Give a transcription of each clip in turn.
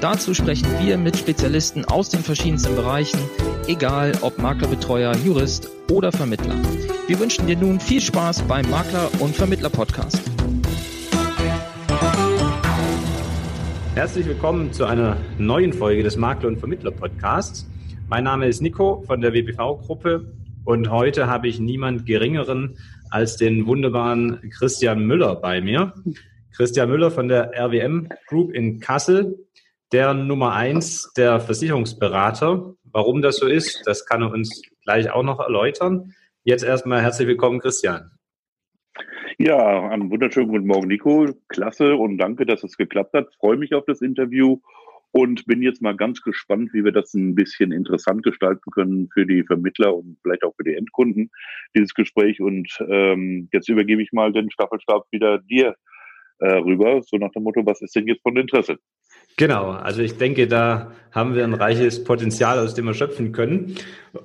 Dazu sprechen wir mit Spezialisten aus den verschiedensten Bereichen, egal ob Maklerbetreuer, Jurist oder Vermittler. Wir wünschen dir nun viel Spaß beim Makler- und Vermittler-Podcast. Herzlich willkommen zu einer neuen Folge des Makler- und Vermittler-Podcasts. Mein Name ist Nico von der WBV-Gruppe und heute habe ich niemand Geringeren als den wunderbaren Christian Müller bei mir. Christian Müller von der RWM Group in Kassel der Nummer eins der Versicherungsberater. Warum das so ist, das kann er uns gleich auch noch erläutern. Jetzt erstmal herzlich willkommen, Christian. Ja, einen wunderschönen guten Morgen, Nico. Klasse und danke, dass es geklappt hat. Freue mich auf das Interview und bin jetzt mal ganz gespannt, wie wir das ein bisschen interessant gestalten können für die Vermittler und vielleicht auch für die Endkunden, dieses Gespräch. Und ähm, jetzt übergebe ich mal den Staffelstab wieder dir äh, rüber, so nach dem Motto, was ist denn jetzt von Interesse? Genau, also ich denke, da haben wir ein reiches Potenzial, aus dem wir schöpfen können.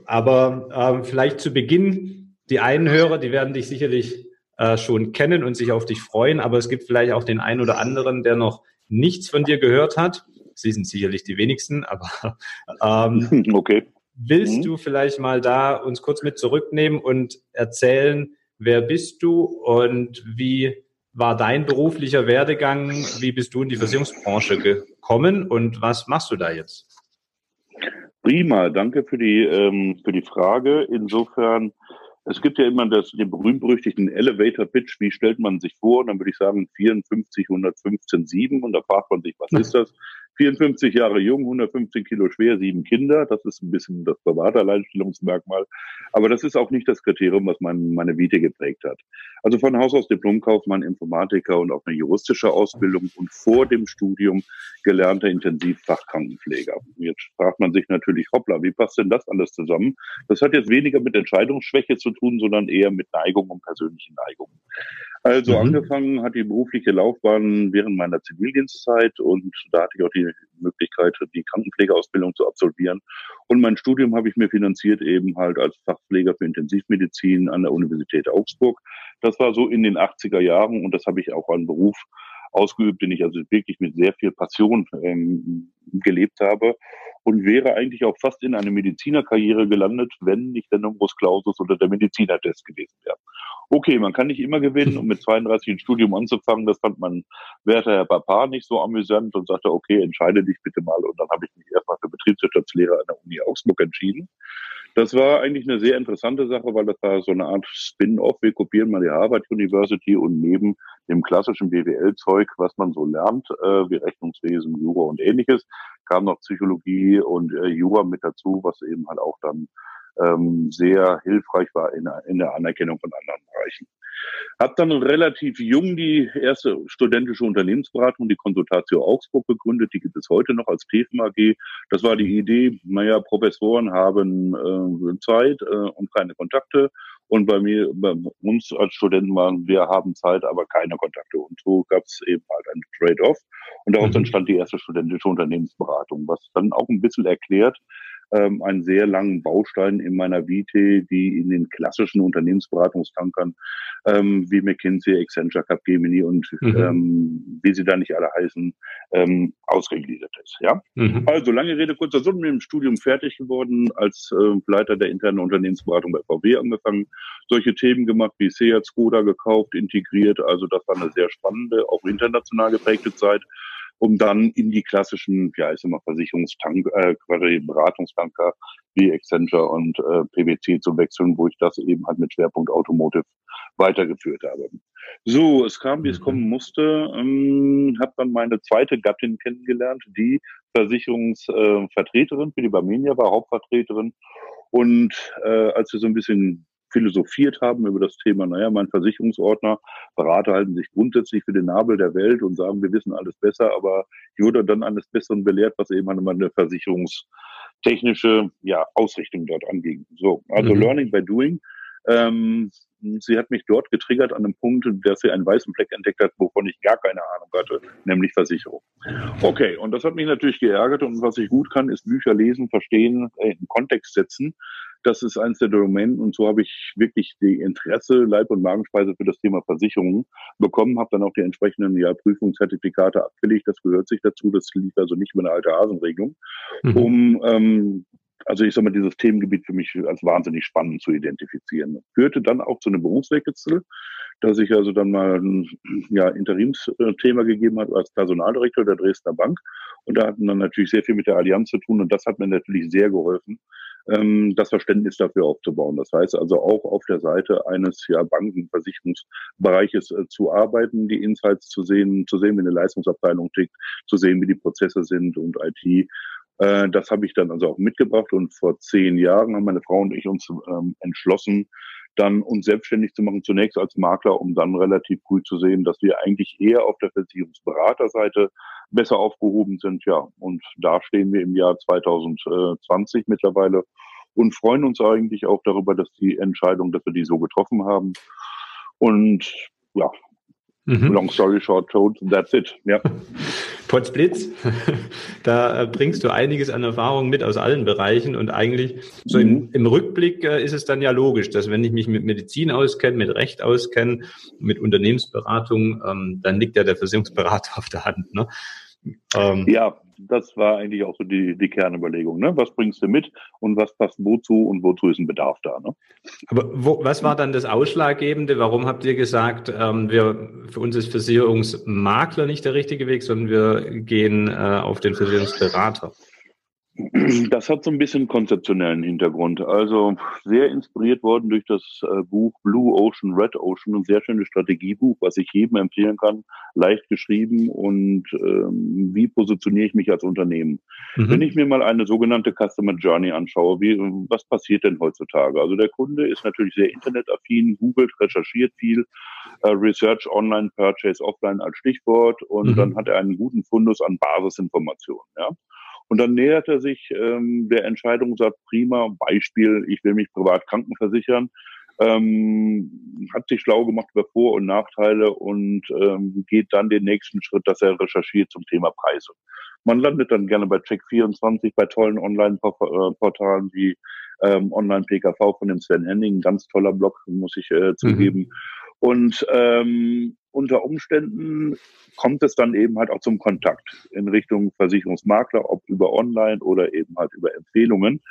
Aber ähm, vielleicht zu Beginn, die einen Hörer, die werden dich sicherlich äh, schon kennen und sich auf dich freuen, aber es gibt vielleicht auch den einen oder anderen, der noch nichts von dir gehört hat. Sie sind sicherlich die wenigsten, aber ähm, okay. Willst mhm. du vielleicht mal da uns kurz mit zurücknehmen und erzählen, wer bist du und wie war dein beruflicher Werdegang? Wie bist du in die Versicherungsbranche gekommen und was machst du da jetzt? Prima, danke für die, ähm, für die Frage. Insofern, es gibt ja immer das, den berühmt-berüchtigten Elevator Pitch. Wie stellt man sich vor? Und dann würde ich sagen 54, 115, 7. Und da fragt man sich, was ist das? 54 Jahre jung, 115 Kilo schwer, sieben Kinder. Das ist ein bisschen das private Alleinstellungsmerkmal. Aber das ist auch nicht das Kriterium, was mein, meine Vita geprägt hat. Also von Haus aus Diplomkaufmann, Informatiker und auch eine juristische Ausbildung und vor dem Studium gelernter Intensivfachkrankenpfleger. Jetzt fragt man sich natürlich, hoppla, wie passt denn das alles zusammen? Das hat jetzt weniger mit Entscheidungsschwäche zu tun, sondern eher mit Neigung und persönlichen Neigungen. Also mhm. angefangen hat die berufliche Laufbahn während meiner Zivildienstzeit und da hatte ich auch die Möglichkeit, die Krankenpflegeausbildung zu absolvieren. Und mein Studium habe ich mir finanziert eben halt als Fachpfleger für Intensivmedizin an der Universität Augsburg. Das war so in den 80er Jahren und das habe ich auch an Beruf ausgeübt, den ich also wirklich mit sehr viel Passion ähm, gelebt habe und wäre eigentlich auch fast in eine Medizinerkarriere gelandet, wenn nicht der Numerus Clausus oder der Medizinertest gewesen wäre. Okay, man kann nicht immer gewinnen und mit 32 ein Studium anzufangen, das fand mein werter Herr Papa nicht so amüsant und sagte, okay, entscheide dich bitte mal. Und dann habe ich mich erstmal für Betriebswirtschaftslehre an der Uni Augsburg entschieden. Das war eigentlich eine sehr interessante Sache, weil das war so eine Art Spin-off. Wir kopieren mal die Harvard University und neben dem klassischen BWL-Zeug, was man so lernt, äh, wie Rechnungswesen, Jura und ähnliches, kam noch Psychologie und äh, Jura mit dazu, was eben halt auch dann ähm, sehr hilfreich war in, in der Anerkennung von anderen Bereichen. Hab dann relativ jung die erste studentische Unternehmensberatung, die Konsultatio Augsburg gegründet. Die gibt es heute noch als TEFM AG. Das war die Idee, naja, Professoren haben äh, Zeit äh, und keine Kontakte. Und bei mir, bei uns als Studenten waren, wir haben Zeit, aber keine Kontakte. Und so gab es eben halt ein Trade-off. Und daraus mhm. entstand die erste studentische Unternehmensberatung, was dann auch ein bisschen erklärt, ähm, einen sehr langen Baustein in meiner Vite, die in den klassischen Unternehmensberatungstankern ähm, wie McKinsey, Accenture, Capgemini und mhm. ähm, wie sie da nicht alle heißen, ähm, ausgegliedert ist. Ja, mhm. also lange Rede kurzer Sinn, mit dem Studium fertig geworden, als äh, Leiter der internen Unternehmensberatung bei VW angefangen, solche Themen gemacht wie Seat, Skoda gekauft, integriert. Also das war eine sehr spannende, auch international geprägte Zeit um dann in die klassischen, ja, ich sag mal, Versicherungstank, äh, Beratungstanker wie Accenture und äh, PwC zu wechseln, wo ich das eben halt mit Schwerpunkt Automotive weitergeführt habe. So, es kam, wie es mhm. kommen musste. Ähm, habe dann meine zweite Gattin kennengelernt, die Versicherungsvertreterin äh, für die Barmenia war, Hauptvertreterin. Und äh, als wir so ein bisschen philosophiert haben über das Thema, naja, mein Versicherungsordner, Berater halten sich grundsätzlich für den Nabel der Welt und sagen, wir wissen alles besser, aber ich wurde dann eines Besseren belehrt, was eben meine versicherungstechnische ja, Ausrichtung dort anging. So, also mhm. Learning by Doing. Ähm, sie hat mich dort getriggert an einem Punkt, dass sie einen weißen Fleck entdeckt hat, wovon ich gar keine Ahnung hatte, nämlich Versicherung. Okay, und das hat mich natürlich geärgert und was ich gut kann, ist Bücher lesen, verstehen, äh, in Kontext setzen. Das ist eins der Domänen und so habe ich wirklich die Interesse, Leib- und Magenspeise für das Thema Versicherungen bekommen, habe dann auch die entsprechenden ja, Prüfungszertifikate abgelegt. Das gehört sich dazu. Das lief also nicht über eine alte Hasenregelung, mhm. um ähm, also ich sage mal, dieses Themengebiet für mich als wahnsinnig spannend zu identifizieren. Führte dann auch zu einem Berufswechsel, dass ich also dann mal ein ja, Interimsthema gegeben hat als Personaldirektor der Dresdner Bank. Und da hatten dann natürlich sehr viel mit der Allianz zu tun und das hat mir natürlich sehr geholfen, ähm, das Verständnis dafür aufzubauen. Das heißt also auch auf der Seite eines ja, Bankenversicherungsbereiches äh, zu arbeiten, die Insights zu sehen, zu sehen, wie eine Leistungsabteilung tickt, zu sehen, wie die Prozesse sind und IT äh, das habe ich dann also auch mitgebracht und vor zehn Jahren haben meine Frau und ich uns ähm, entschlossen, dann uns selbstständig zu machen, zunächst als Makler, um dann relativ früh zu sehen, dass wir eigentlich eher auf der Versicherungsberaterseite besser aufgehoben sind. Ja, und da stehen wir im Jahr 2020 mittlerweile und freuen uns eigentlich auch darüber, dass die Entscheidung, dass wir die so getroffen haben. Und ja, mhm. long story short told, that's it. Ja. Potsblitz, da äh, bringst du einiges an Erfahrung mit aus allen Bereichen und eigentlich so im, mhm. im Rückblick äh, ist es dann ja logisch, dass wenn ich mich mit Medizin auskenne, mit Recht auskenne, mit Unternehmensberatung, ähm, dann liegt ja der Versicherungsberater auf der Hand. Ne? Ähm, ja, das war eigentlich auch so die, die Kernüberlegung. Ne? Was bringst du mit und was passt wozu und wozu ist ein Bedarf da? Ne? Aber wo, was war dann das Ausschlaggebende? Warum habt ihr gesagt, ähm, wir, für uns ist Versicherungsmakler nicht der richtige Weg, sondern wir gehen äh, auf den Versicherungsberater? Das hat so ein bisschen konzeptionellen Hintergrund. Also sehr inspiriert worden durch das äh, Buch Blue Ocean, Red Ocean, ein sehr schönes Strategiebuch, was ich jedem empfehlen kann, leicht geschrieben und ähm, wie positioniere ich mich als Unternehmen. Mhm. Wenn ich mir mal eine sogenannte Customer Journey anschaue, wie, was passiert denn heutzutage? Also der Kunde ist natürlich sehr internetaffin, googelt, recherchiert viel, äh, Research, Online, Purchase, Offline als Stichwort und mhm. dann hat er einen guten Fundus an Basisinformationen. Ja? Und dann nähert er sich ähm, der Entscheidung, sagt, prima, Beispiel, ich will mich privat krankenversichern, ähm, hat sich schlau gemacht über Vor- und Nachteile und ähm, geht dann den nächsten Schritt, dass er recherchiert zum Thema Preise. Man landet dann gerne bei Check24, bei tollen Online-Portalen wie ähm, Online-PKV von dem Sven Henning, ganz toller Blog, muss ich äh, zugeben. Mhm. Und ähm, unter Umständen kommt es dann eben halt auch zum Kontakt in Richtung Versicherungsmakler, ob über Online oder eben halt über Empfehlungen.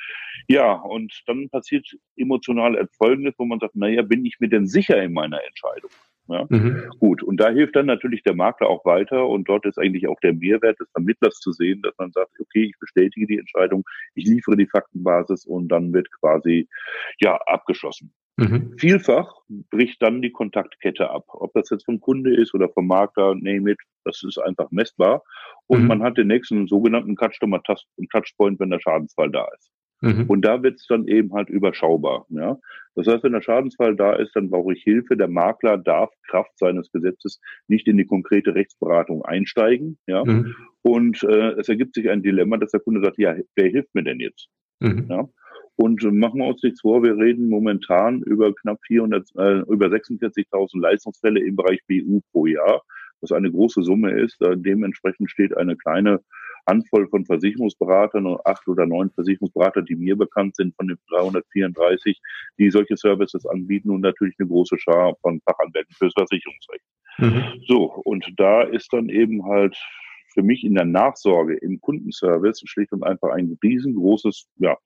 Ja, und dann passiert emotional Folgendes, wo man sagt, naja, bin ich mir denn sicher in meiner Entscheidung? Ja? Mhm. Gut, und da hilft dann natürlich der Makler auch weiter und dort ist eigentlich auch der Mehrwert des Vermittlers zu sehen, dass man sagt, okay, ich bestätige die Entscheidung, ich liefere die Faktenbasis und dann wird quasi ja abgeschlossen. Mhm. Vielfach bricht dann die Kontaktkette ab. Ob das jetzt vom Kunde ist oder vom Makler, name it, das ist einfach messbar. Und mhm. man hat den nächsten sogenannten Customer Touchpoint, wenn der Schadensfall da ist. Mhm. Und da wird es dann eben halt überschaubar. Ja? Das heißt, wenn der Schadensfall da ist, dann brauche ich Hilfe. Der Makler darf Kraft seines Gesetzes nicht in die konkrete Rechtsberatung einsteigen. Ja? Mhm. Und äh, es ergibt sich ein Dilemma, dass der Kunde sagt, ja, wer hilft mir denn jetzt? Mhm. Ja? Und machen wir uns nichts vor, wir reden momentan über knapp 400, äh, über 46.000 Leistungsfälle im Bereich BU pro Jahr, was eine große Summe ist. Äh, dementsprechend steht eine kleine Handvoll von Versicherungsberatern und acht oder neun Versicherungsberater, die mir bekannt sind von den 334, die solche Services anbieten und natürlich eine große Schar von Fachanwälten fürs Versicherungsrecht. Mhm. So, und da ist dann eben halt für mich in der Nachsorge im Kundenservice schlicht und einfach ein riesengroßes ja,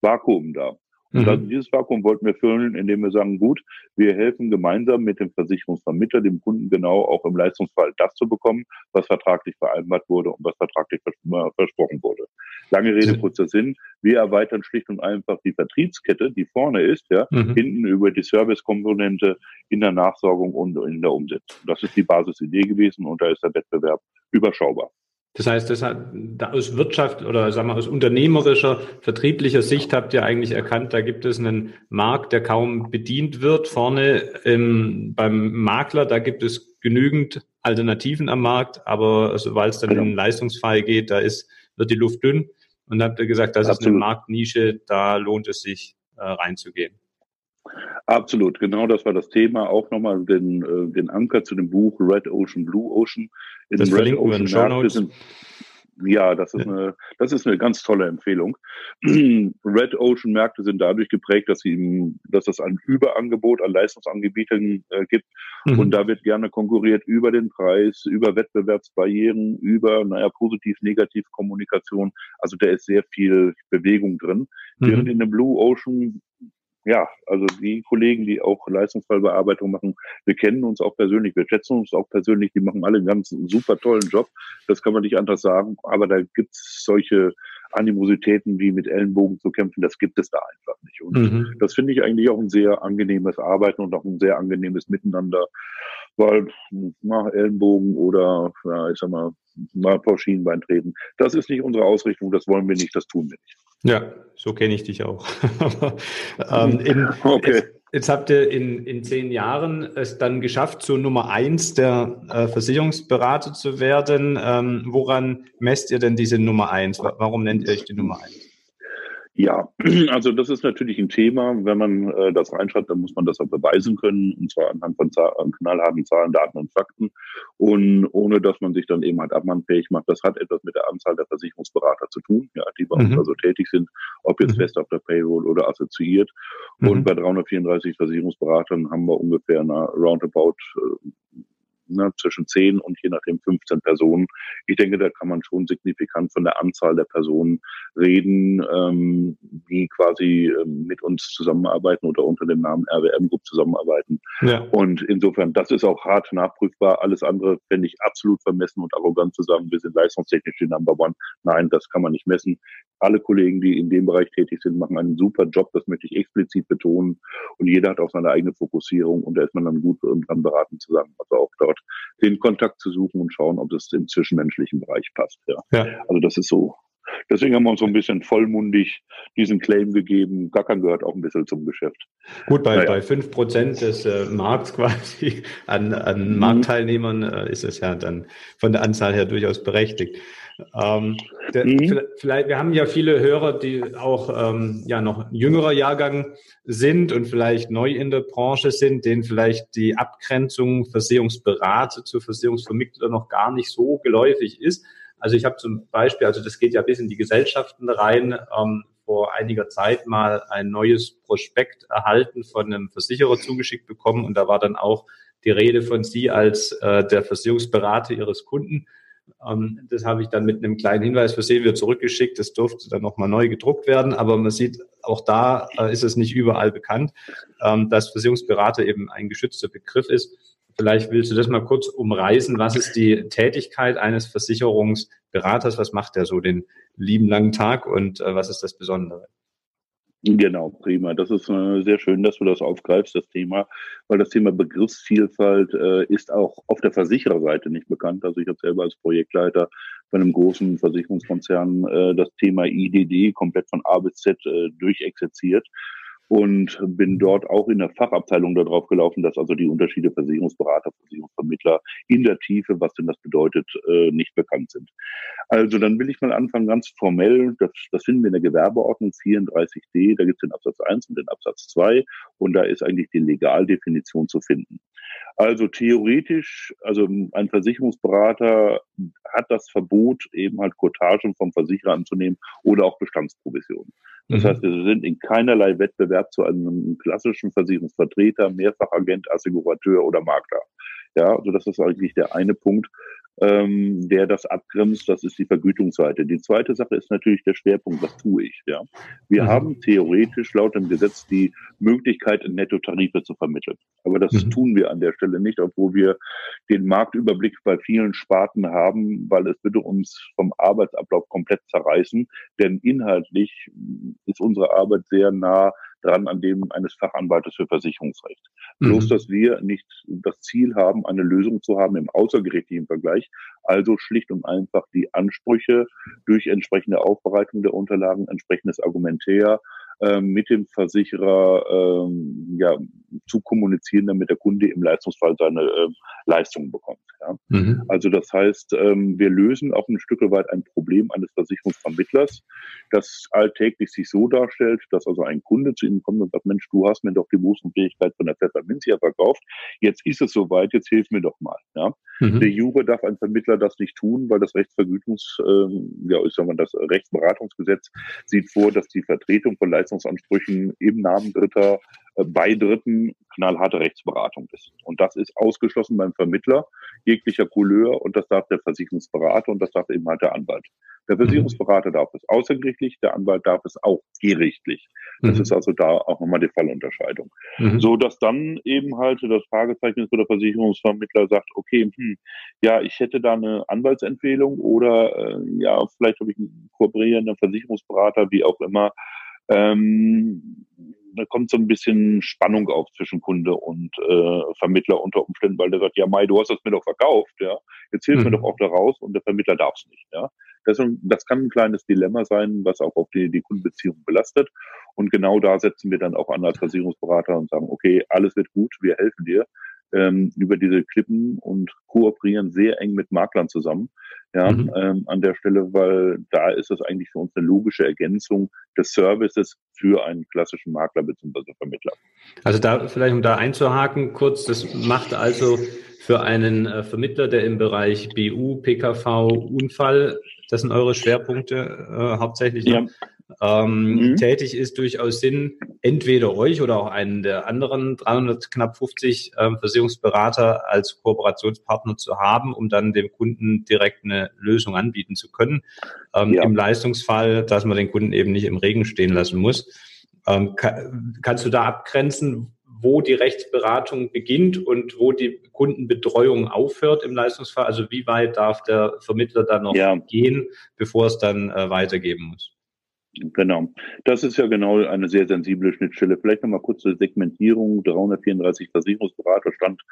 Vakuum da. Und mhm. also dieses Vakuum wollten wir füllen, indem wir sagen, gut, wir helfen gemeinsam mit dem Versicherungsvermittler, dem Kunden genau auch im Leistungsfall das zu bekommen, was vertraglich vereinbart wurde und was vertraglich versprochen wurde. Lange Rede, kurzer Sinn. Wir erweitern schlicht und einfach die Vertriebskette, die vorne ist, ja, mhm. hinten über die Servicekomponente in der Nachsorgung und in der Umsetzung. Das ist die Basisidee gewesen und da ist der Wettbewerb überschaubar. Das heißt, das hat, da aus Wirtschaft oder sagen wir aus unternehmerischer, vertrieblicher Sicht habt ihr eigentlich erkannt, da gibt es einen Markt, der kaum bedient wird. Vorne im, beim Makler, da gibt es genügend Alternativen am Markt, aber sobald es dann genau. in den Leistungsfall geht, da ist, wird die Luft dünn. Und da habt ihr gesagt, das Absolut. ist eine Marktnische, da lohnt es sich äh, reinzugehen. Absolut, genau das war das Thema. Auch nochmal den, äh, den Anker zu dem Buch Red Ocean, Blue Ocean. In das Red Ocean wir ja, das ist, eine, das ist eine ganz tolle Empfehlung. Red Ocean Märkte sind dadurch geprägt, dass, sie, dass es ein Überangebot an Leistungsanbietern äh, gibt. Mhm. Und da wird gerne konkurriert über den Preis, über Wettbewerbsbarrieren, über, naja, positiv-negativ Kommunikation. Also da ist sehr viel Bewegung drin. Mhm. Während in dem Blue Ocean ja, also die Kollegen, die auch Leistungsfallbearbeitung machen, wir kennen uns auch persönlich, wir schätzen uns auch persönlich, die machen alle einen ganz super tollen Job. Das kann man nicht anders sagen. Aber da gibt's solche Animositäten wie mit Ellenbogen zu kämpfen, das gibt es da einfach nicht. Und mhm. das finde ich eigentlich auch ein sehr angenehmes Arbeiten und auch ein sehr angenehmes Miteinander, weil na, Ellenbogen oder ja, ich sag mal, mal vor Schienenbein treten, das ist nicht unsere Ausrichtung, das wollen wir nicht, das tun wir nicht. Ja, so kenne ich dich auch. ähm, in, okay. Jetzt, jetzt, habt ihr in, in zehn Jahren es dann geschafft, zur Nummer eins der äh, Versicherungsberater zu werden. Ähm, woran messt ihr denn diese Nummer eins? Warum nennt ihr euch die Nummer eins? Ja, also das ist natürlich ein Thema. Wenn man äh, das reinschreibt, dann muss man das auch beweisen können, und zwar anhand von Zahl, knallharten Zahlen, Daten und Fakten. Und ohne dass man sich dann eben halt abmannfähig macht, das hat etwas mit der Anzahl der Versicherungsberater zu tun, ja, die bei mhm. uns also tätig sind, ob jetzt mhm. fest auf der Payroll oder assoziiert. Mhm. Und bei 334 Versicherungsberatern haben wir ungefähr eine roundabout äh, ne, zwischen 10 und je nachdem 15 Personen. Ich denke, da kann man schon signifikant von der Anzahl der Personen reden, ähm, die quasi ähm, mit uns zusammenarbeiten oder unter dem Namen RWM Group zusammenarbeiten. Ja. Und insofern, das ist auch hart nachprüfbar. Alles andere fände ich absolut vermessen und arrogant zu sagen, wir sind leistungstechnisch die Number One. Nein, das kann man nicht messen. Alle Kollegen, die in dem Bereich tätig sind, machen einen super Job. Das möchte ich explizit betonen. Und jeder hat auch seine eigene Fokussierung und da ist man dann gut dran beraten zu sagen, also auch dort den Kontakt zu suchen und schauen, ob es im zwischenmenschlichen Bereich passt. Ja. ja. Also das ist so. Deswegen haben wir uns so ein bisschen vollmundig diesen Claim gegeben. Gackern gehört auch ein bisschen zum Geschäft. Gut, bei, naja. bei fünf Prozent des äh, Markts quasi an, an mhm. Marktteilnehmern äh, ist es ja dann von der Anzahl her durchaus berechtigt. Ähm, der, mhm. Vielleicht, wir haben ja viele Hörer, die auch ähm, ja noch jüngerer Jahrgang sind und vielleicht neu in der Branche sind, denen vielleicht die Abgrenzung Versicherungsberater zu Versicherungsvermittler noch gar nicht so geläufig ist. Also ich habe zum Beispiel, also das geht ja bis in die Gesellschaften rein, ähm, vor einiger Zeit mal ein neues Prospekt erhalten von einem Versicherer zugeschickt bekommen und da war dann auch die Rede von Sie als äh, der Versicherungsberater Ihres Kunden. Ähm, das habe ich dann mit einem kleinen Hinweis versehen, wir zurückgeschickt. Das durfte dann nochmal neu gedruckt werden. Aber man sieht, auch da äh, ist es nicht überall bekannt, ähm, dass Versicherungsberater eben ein geschützter Begriff ist. Vielleicht willst du das mal kurz umreißen. Was ist die Tätigkeit eines Versicherungsberaters? Was macht er so den lieben langen Tag und äh, was ist das Besondere? Genau, prima. Das ist äh, sehr schön, dass du das aufgreifst, das Thema, weil das Thema Begriffsvielfalt äh, ist auch auf der Versichererseite nicht bekannt. Also ich habe selber als Projektleiter bei einem großen Versicherungskonzern äh, das Thema IDD komplett von A bis Z äh, durchexerziert und bin dort auch in der Fachabteilung darauf gelaufen, dass also die Unterschiede Versicherungsberater, Versicherungsvermittler in der Tiefe, was denn das bedeutet, äh, nicht bekannt sind. Also dann will ich mal anfangen, ganz formell, das, das finden wir in der Gewerbeordnung 34d, da gibt es den Absatz 1 und den Absatz 2 und da ist eigentlich die Legaldefinition zu finden. Also theoretisch, also ein Versicherungsberater hat das Verbot, eben halt Cotagen vom Versicherer anzunehmen oder auch Bestandsprovisionen. Das mhm. heißt, wir sind in keinerlei Wettbewerb zu einem klassischen Versicherungsvertreter, Mehrfachagent, Assigurateur oder Makler. Ja, also das ist eigentlich der eine Punkt, ähm, der das abgrenzt. Das ist die Vergütungsseite. Die zweite Sache ist natürlich der Schwerpunkt. Was tue ich? Ja, wir mhm. haben theoretisch laut dem Gesetz die Möglichkeit, Nettotarife zu vermitteln. Aber das mhm. tun wir an der Stelle nicht, obwohl wir den Marktüberblick bei vielen Sparten haben, weil es würde uns vom Arbeitsablauf komplett zerreißen. Denn inhaltlich ist unsere Arbeit sehr nah dran an dem eines Fachanwaltes für Versicherungsrecht. Mhm. Bloß, dass wir nicht das Ziel haben, eine Lösung zu haben im außergerichtlichen Vergleich, also schlicht und einfach die Ansprüche durch entsprechende Aufbereitung der Unterlagen, entsprechendes Argumentär mit dem Versicherer ähm, ja, zu kommunizieren, damit der Kunde im Leistungsfall seine äh, Leistungen bekommt. Ja? Mhm. Also das heißt, ähm, wir lösen auch ein Stück weit ein Problem eines Versicherungsvermittlers, das alltäglich sich so darstellt, dass also ein Kunde zu ihm kommt und sagt, Mensch, du hast mir doch die Berufsunfähigkeit von der Pfefferminzia verkauft, jetzt ist es soweit, jetzt hilf mir doch mal. Ja? Mhm. Der Jure darf ein Vermittler das nicht tun, weil das Rechtsvergütungs, ähm, ja, ich sag mal, das Rechtsberatungsgesetz sieht vor, dass die Vertretung von Leistungsansprüchen im Namen Dritter äh, bei Dritten knallharte Rechtsberatung ist. Und das ist ausgeschlossen beim Vermittler jeglicher Couleur und das darf der Versicherungsberater und das darf eben halt der Anwalt. Der Versicherungsberater darf es außergerichtlich, der Anwalt darf es auch gerichtlich. Das mhm. ist also da auch nochmal die Fallunterscheidung. Mhm. So dass dann eben halt das Fragezeichen ist, wo der Versicherungsvermittler sagt, okay, hm, ja, ich hätte da eine Anwaltsempfehlung oder äh, ja, vielleicht habe ich einen kooperierenden Versicherungsberater, wie auch immer. Ähm, da kommt so ein bisschen Spannung auf zwischen Kunde und äh, Vermittler unter Umständen, weil der sagt, ja Mai, du hast das mir doch verkauft, ja, jetzt hilf mhm. mir doch auch da raus und der Vermittler darf es nicht, ja. Das, das kann ein kleines Dilemma sein, was auch auf die, die Kundenbeziehung belastet. Und genau da setzen wir dann auch an als Versicherungsberater und sagen, okay, alles wird gut, wir helfen dir ähm, über diese Klippen und kooperieren sehr eng mit Maklern zusammen. Ja, mhm. ähm, an der Stelle, weil da ist es eigentlich für uns eine logische Ergänzung des Services für einen klassischen Makler bzw. Vermittler. Also da vielleicht um da einzuhaken, kurz, das macht also für einen äh, Vermittler, der im Bereich BU, PKV, Unfall, das sind eure Schwerpunkte äh, hauptsächlich. Ja. Ne? Ähm, mhm. tätig ist, durchaus Sinn, entweder euch oder auch einen der anderen 300 knapp 50 ähm, Versicherungsberater als Kooperationspartner zu haben, um dann dem Kunden direkt eine Lösung anbieten zu können. Ähm, ja. Im Leistungsfall, dass man den Kunden eben nicht im Regen stehen lassen muss. Ähm, kann, kannst du da abgrenzen, wo die Rechtsberatung beginnt und wo die Kundenbetreuung aufhört im Leistungsfall? Also wie weit darf der Vermittler dann noch ja. gehen, bevor es dann äh, weitergeben muss? Genau. Das ist ja genau eine sehr sensible Schnittstelle. Vielleicht nochmal kurz zur Segmentierung. 334 Versicherungsberater stand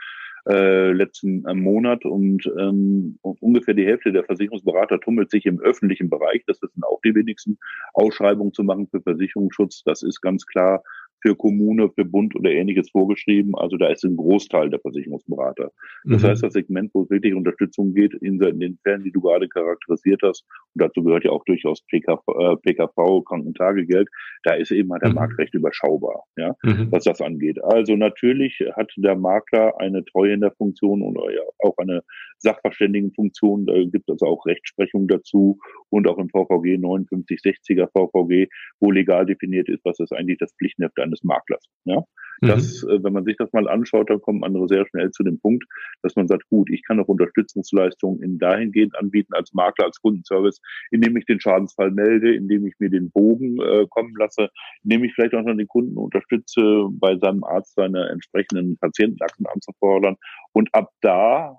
äh, letzten äh, Monat und ähm, ungefähr die Hälfte der Versicherungsberater tummelt sich im öffentlichen Bereich. Das sind auch die wenigsten Ausschreibungen zu machen für Versicherungsschutz. Das ist ganz klar für Kommune, für Bund oder ähnliches vorgeschrieben. Also da ist ein Großteil der Versicherungsberater. Das mhm. heißt, das Segment, wo es wirklich Unterstützung geht, in, den Fällen, die du gerade charakterisiert hast, und dazu gehört ja auch durchaus PKV, äh, PKV Krankentagegeld, da ist eben halt der mhm. Markt recht überschaubar, ja, mhm. was das angeht. Also natürlich hat der Makler eine Treuhänderfunktion oder ja auch eine Sachverständigenfunktion. Da gibt es auch Rechtsprechung dazu und auch im VVG 5960er VVG, wo legal definiert ist, was ist eigentlich das Pflichtenheft eines Maklers. Ja? Mhm. Das, mhm. wenn man sich das mal anschaut, dann kommen andere sehr schnell zu dem Punkt, dass man sagt, gut, ich kann auch Unterstützungsleistungen in dahingehend anbieten als Makler, als Kundenservice, indem ich den Schadensfall melde, indem ich mir den Bogen äh, kommen lasse, indem ich vielleicht auch noch den Kunden unterstütze, bei seinem Arzt seine entsprechenden Patientenakten anzufordern. Und ab da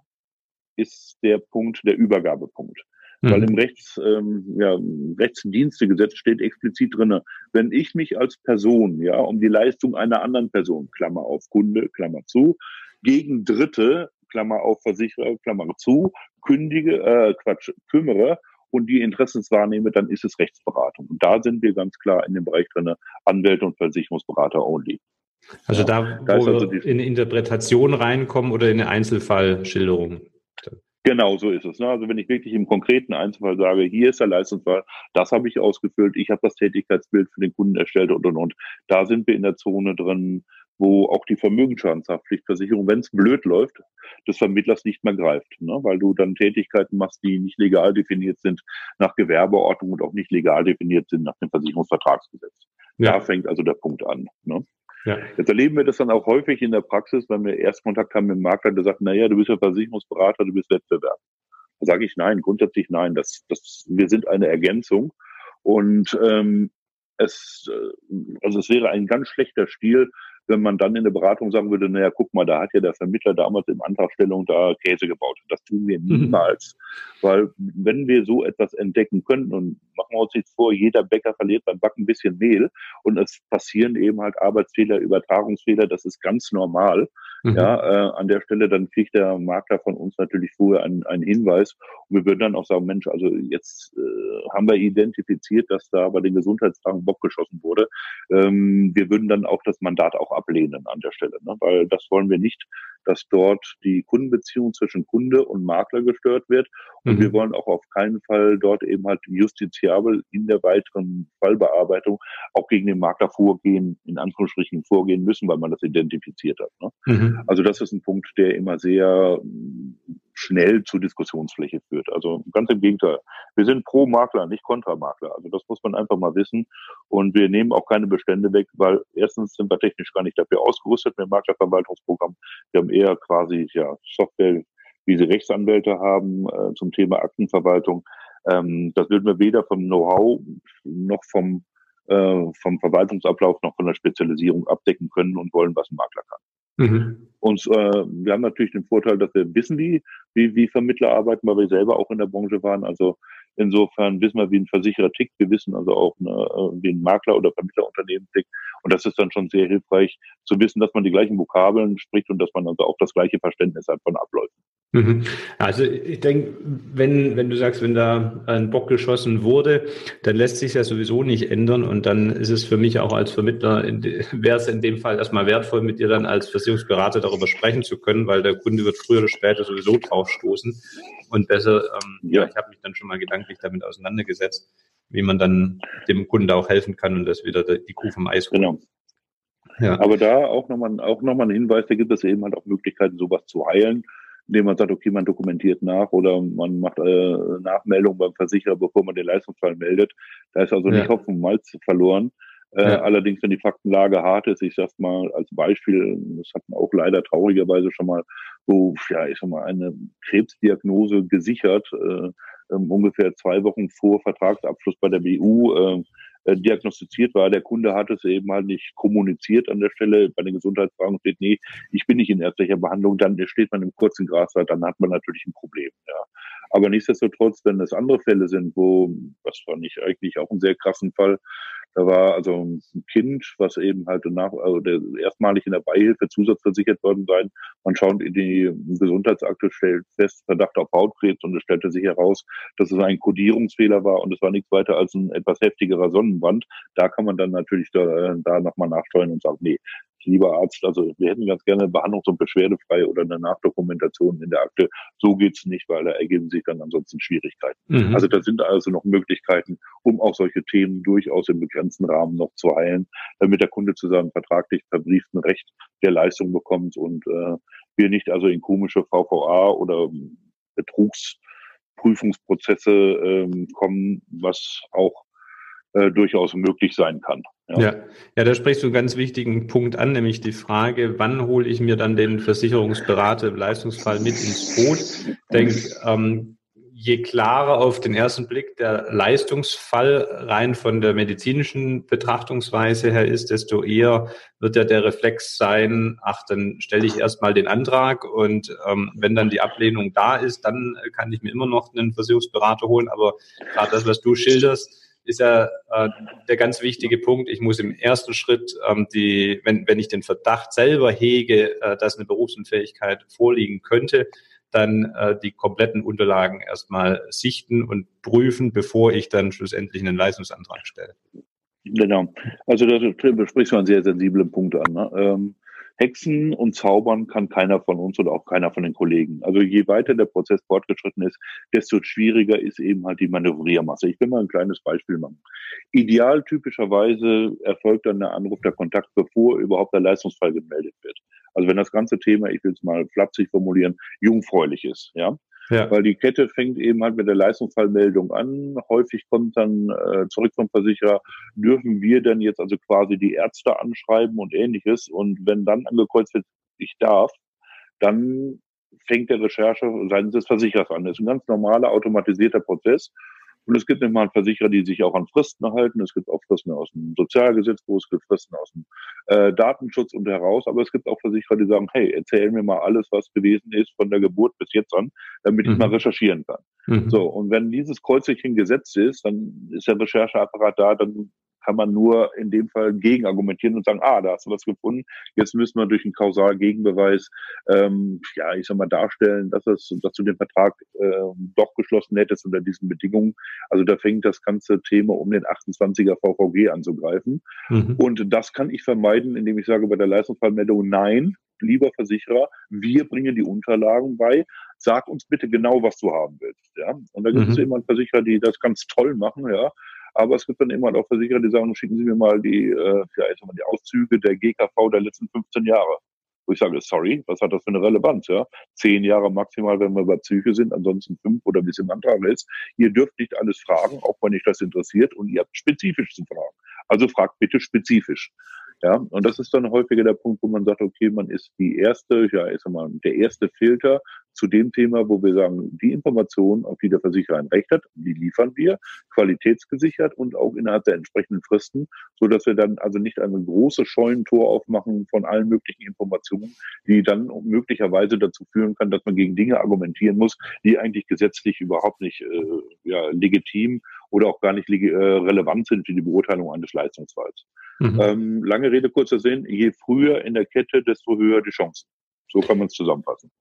ist der Punkt der Übergabepunkt. Mhm. Weil im Rechts, ähm, ja, Rechtsdienstegesetz steht explizit drinne, wenn ich mich als Person, ja, um die Leistung einer anderen Person, Klammer auf Kunde, Klammer zu, gegen Dritte, Klammer auf Versicherer, Klammer zu, kündige, äh, Quatsch, kümmere und die Interessenswahrnehme, dann ist es Rechtsberatung. Und da sind wir ganz klar in dem Bereich drinne, Anwälte und Versicherungsberater only. Also ja, da, wo da also in Interpretation reinkommen oder in eine Einzelfallschilderung. Genau, so ist es. Ne? Also wenn ich wirklich im konkreten Einzelfall sage, hier ist der Leistungsfall, das habe ich ausgefüllt, ich habe das Tätigkeitsbild für den Kunden erstellt und und und. Da sind wir in der Zone drin, wo auch die Vermögensschadenshaftpflichtversicherung, wenn es blöd läuft, des Vermittlers nicht mehr greift, ne? weil du dann Tätigkeiten machst, die nicht legal definiert sind nach Gewerbeordnung und auch nicht legal definiert sind nach dem Versicherungsvertragsgesetz. Ja. Da fängt also der Punkt an. Ne? Ja. Jetzt erleben wir das dann auch häufig in der Praxis, wenn wir Erstkontakt haben mit dem Makler, der sagt, naja, du bist ja Versicherungsberater, du bist Wettbewerb. Da sage ich nein, grundsätzlich nein. Das, das, wir sind eine Ergänzung. Und ähm, es, äh, also es wäre ein ganz schlechter Stil, wenn man dann in der Beratung sagen würde, naja, guck mal, da hat ja der Vermittler damals in Antragstellung da Käse gebaut. Das tun wir mhm. niemals. Mhm. Weil wenn wir so etwas entdecken könnten und machen wir uns jetzt vor, jeder Bäcker verliert beim Backen ein bisschen Mehl und es passieren eben halt Arbeitsfehler, Übertragungsfehler, das ist ganz normal. Mhm. Ja, äh, an der Stelle dann kriegt der Makler von uns natürlich vorher einen, einen Hinweis und wir würden dann auch sagen, Mensch, also jetzt äh, haben wir identifiziert, dass da bei den Gesundheitsfragen Bock geschossen wurde. Ähm, wir würden dann auch das Mandat auch ablehnen an der Stelle, ne? weil das wollen wir nicht, dass dort die Kundenbeziehung zwischen Kunde und Makler gestört wird und mhm. wir wollen auch auf keinen Fall dort eben halt justiziabel in der weiteren Fallbearbeitung auch gegen den Makler vorgehen, in Anführungsstrichen vorgehen müssen, weil man das identifiziert hat. Ne? Mhm. Also das ist ein Punkt, der immer sehr mm, schnell zu Diskussionsfläche führt. Also ganz im Gegenteil. Wir sind pro Makler, nicht kontra Makler. Also das muss man einfach mal wissen. Und wir nehmen auch keine Bestände weg, weil erstens sind wir technisch gar nicht dafür ausgerüstet mit dem Maklerverwaltungsprogramm. Wir haben eher quasi ja Software, wie sie Rechtsanwälte haben äh, zum Thema Aktenverwaltung. Ähm, das würden wir weder vom Know-how noch vom äh, vom Verwaltungsablauf noch von der Spezialisierung abdecken können und wollen, was ein Makler kann. Mhm. Und äh, wir haben natürlich den Vorteil, dass wir wissen, wie, wie, wie Vermittler arbeiten, weil wir selber auch in der Branche waren. Also insofern wissen wir, wie ein Versicherer tickt. Wir wissen also auch, ne, wie ein Makler oder Vermittlerunternehmen tickt. Und das ist dann schon sehr hilfreich zu wissen, dass man die gleichen Vokabeln spricht und dass man also auch das gleiche Verständnis hat von Abläufen. Mhm. Also ich denke, wenn, wenn du sagst, wenn da ein Bock geschossen wurde, dann lässt sich ja sowieso nicht ändern und dann ist es für mich auch als Vermittler, wäre es in dem Fall erstmal wertvoll, mit dir dann als Versicherungsberater darüber sprechen zu können, weil der Kunde wird früher oder später sowieso drauf stoßen und besser, ähm, ja, ich habe mich dann schon mal gedanklich damit auseinandergesetzt, wie man dann dem Kunden auch helfen kann und das wieder die Kuh vom Eis holt. Genau. Ja. Aber da auch nochmal auch noch mal ein Hinweis, da gibt es eben halt auch Möglichkeiten, sowas zu heilen, indem man sagt, okay, man dokumentiert nach oder man macht äh, Nachmeldung beim Versicherer, bevor man den Leistungsfall meldet. Da ist also ja. nicht Hopfen und Malz verloren. Äh, ja. Allerdings, wenn die Faktenlage hart ist, ich sag's mal als Beispiel, das hat man auch leider traurigerweise schon mal, wo, ja, ich sag mal, eine Krebsdiagnose gesichert, äh, ähm, ungefähr zwei Wochen vor Vertragsabschluss bei der BU äh, äh, diagnostiziert war. Der Kunde hat es eben halt nicht kommuniziert an der Stelle. Bei den Gesundheitsfragen steht, nee, ich bin nicht in ärztlicher Behandlung. Dann steht man im kurzen Gras, dann hat man natürlich ein Problem. Ja. Aber nichtsdestotrotz, wenn es andere Fälle sind, wo, das fand ich eigentlich auch einen sehr krassen Fall, da war also ein Kind, was eben halt nach, also erstmalig in der Beihilfe zusatzversichert worden sein. Man schaut in die Gesundheitsakte, stellt fest, Verdacht auf Hautkrebs und es stellte sich heraus, dass es ein Kodierungsfehler war und es war nichts weiter als ein etwas heftigerer Sonnenbrand. Da kann man dann natürlich da, da nochmal nachsteuern und sagen, nee, lieber Arzt, also wir hätten ganz gerne behandlungs- und beschwerdefrei oder eine Nachdokumentation in der Akte. So geht's nicht, weil da ergeben sich dann ansonsten Schwierigkeiten. Mhm. Also da sind also noch Möglichkeiten, um auch solche Themen durchaus im begrenzten Rahmen noch zu heilen, damit der Kunde zu seinem vertraglich verbrieften Recht der Leistung bekommt und äh, wir nicht also in komische VVA oder Betrugsprüfungsprozesse ähm, kommen, was auch äh, durchaus möglich sein kann. Ja. ja. Ja, da sprichst du einen ganz wichtigen Punkt an, nämlich die Frage, wann hole ich mir dann den Versicherungsberater im Leistungsfall mit ins Boot? Ich denke, ähm, je klarer auf den ersten Blick der Leistungsfall rein von der medizinischen Betrachtungsweise her ist, desto eher wird ja der Reflex sein, ach, dann stelle ich erstmal den Antrag und ähm, wenn dann die Ablehnung da ist, dann kann ich mir immer noch einen Versicherungsberater holen. Aber gerade das, was du schilderst, ist ja äh, der ganz wichtige Punkt. Ich muss im ersten Schritt, ähm, die, wenn, wenn ich den Verdacht selber hege, äh, dass eine Berufsunfähigkeit vorliegen könnte, dann äh, die kompletten Unterlagen erstmal sichten und prüfen, bevor ich dann schlussendlich einen Leistungsantrag stelle. Genau. Also da sprichst du einen sehr sensiblen Punkt an. Ne? Ähm, Hexen und Zaubern kann keiner von uns oder auch keiner von den Kollegen. Also je weiter der Prozess fortgeschritten ist, desto schwieriger ist eben halt die Manövriermasse. Ich will mal ein kleines Beispiel machen. Ideal typischerweise erfolgt dann der Anruf der Kontakt, bevor überhaupt der Leistungsfall gemeldet wird. Also wenn das ganze Thema, ich will es mal flapsig formulieren, jungfräulich ist, ja. Ja. Weil die Kette fängt eben halt mit der Leistungsfallmeldung an. Häufig kommt dann äh, zurück vom Versicherer, dürfen wir denn jetzt also quasi die Ärzte anschreiben und ähnliches. Und wenn dann angekreuzt wird, ich darf, dann fängt der Recherche seitens des Versicherers an. Das ist ein ganz normaler automatisierter Prozess. Und es gibt immer einen Versicherer, die sich auch an Fristen halten. Es gibt auch Fristen aus dem Sozialgesetzbuch, es gibt Fristen aus dem äh, Datenschutz und heraus. Aber es gibt auch Versicherer, die sagen, hey, erzähl mir mal alles, was gewesen ist von der Geburt bis jetzt an, damit mhm. ich mal recherchieren kann. Mhm. So, und wenn dieses Kreuzelchen gesetzt ist, dann ist der Rechercheapparat da, dann kann man nur in dem Fall gegen argumentieren und sagen, ah, da hast du was gefunden. Jetzt müssen wir durch einen kausal Gegenbeweis, ähm, ja, ich sag mal, darstellen, dass, es, dass du den Vertrag äh, doch geschlossen hättest unter diesen Bedingungen. Also da fängt das ganze Thema um den 28er VVG anzugreifen. Mhm. Und das kann ich vermeiden, indem ich sage bei der Leistungsfallmeldung, nein, lieber Versicherer, wir bringen die Unterlagen bei. Sag uns bitte genau, was du haben willst. Ja? Und da gibt mhm. es immer Versicherer, die das ganz toll machen, ja. Aber es gibt dann immer auch Versicherer, die sagen, schicken Sie mir mal die, äh, ja, sag mal, die Auszüge der GKV der letzten 15 Jahre. Wo ich sage, sorry, was hat das für eine Relevanz? Ja? Zehn Jahre maximal, wenn wir bei Psyche sind, ansonsten fünf oder wie es im Antrag ist. Ihr dürft nicht alles fragen, auch wenn euch das interessiert, und ihr habt spezifisch zu fragen. Also fragt bitte spezifisch. Ja, und das ist dann häufiger der Punkt, wo man sagt, okay, man ist die erste, ja, ist mal der erste Filter zu dem Thema, wo wir sagen, die Informationen, auf die der Versicherer ein Recht hat, die liefern wir, qualitätsgesichert und auch innerhalb der entsprechenden Fristen, so dass wir dann also nicht eine große Scheunentor aufmachen von allen möglichen Informationen, die dann möglicherweise dazu führen kann, dass man gegen Dinge argumentieren muss, die eigentlich gesetzlich überhaupt nicht äh, ja, legitim oder auch gar nicht äh, relevant sind für die Beurteilung eines Leistungsfalls. Mhm. Ähm, lange Rede, kurzer Sinn, je früher in der Kette, desto höher die Chancen. So kann man es zusammenfassen.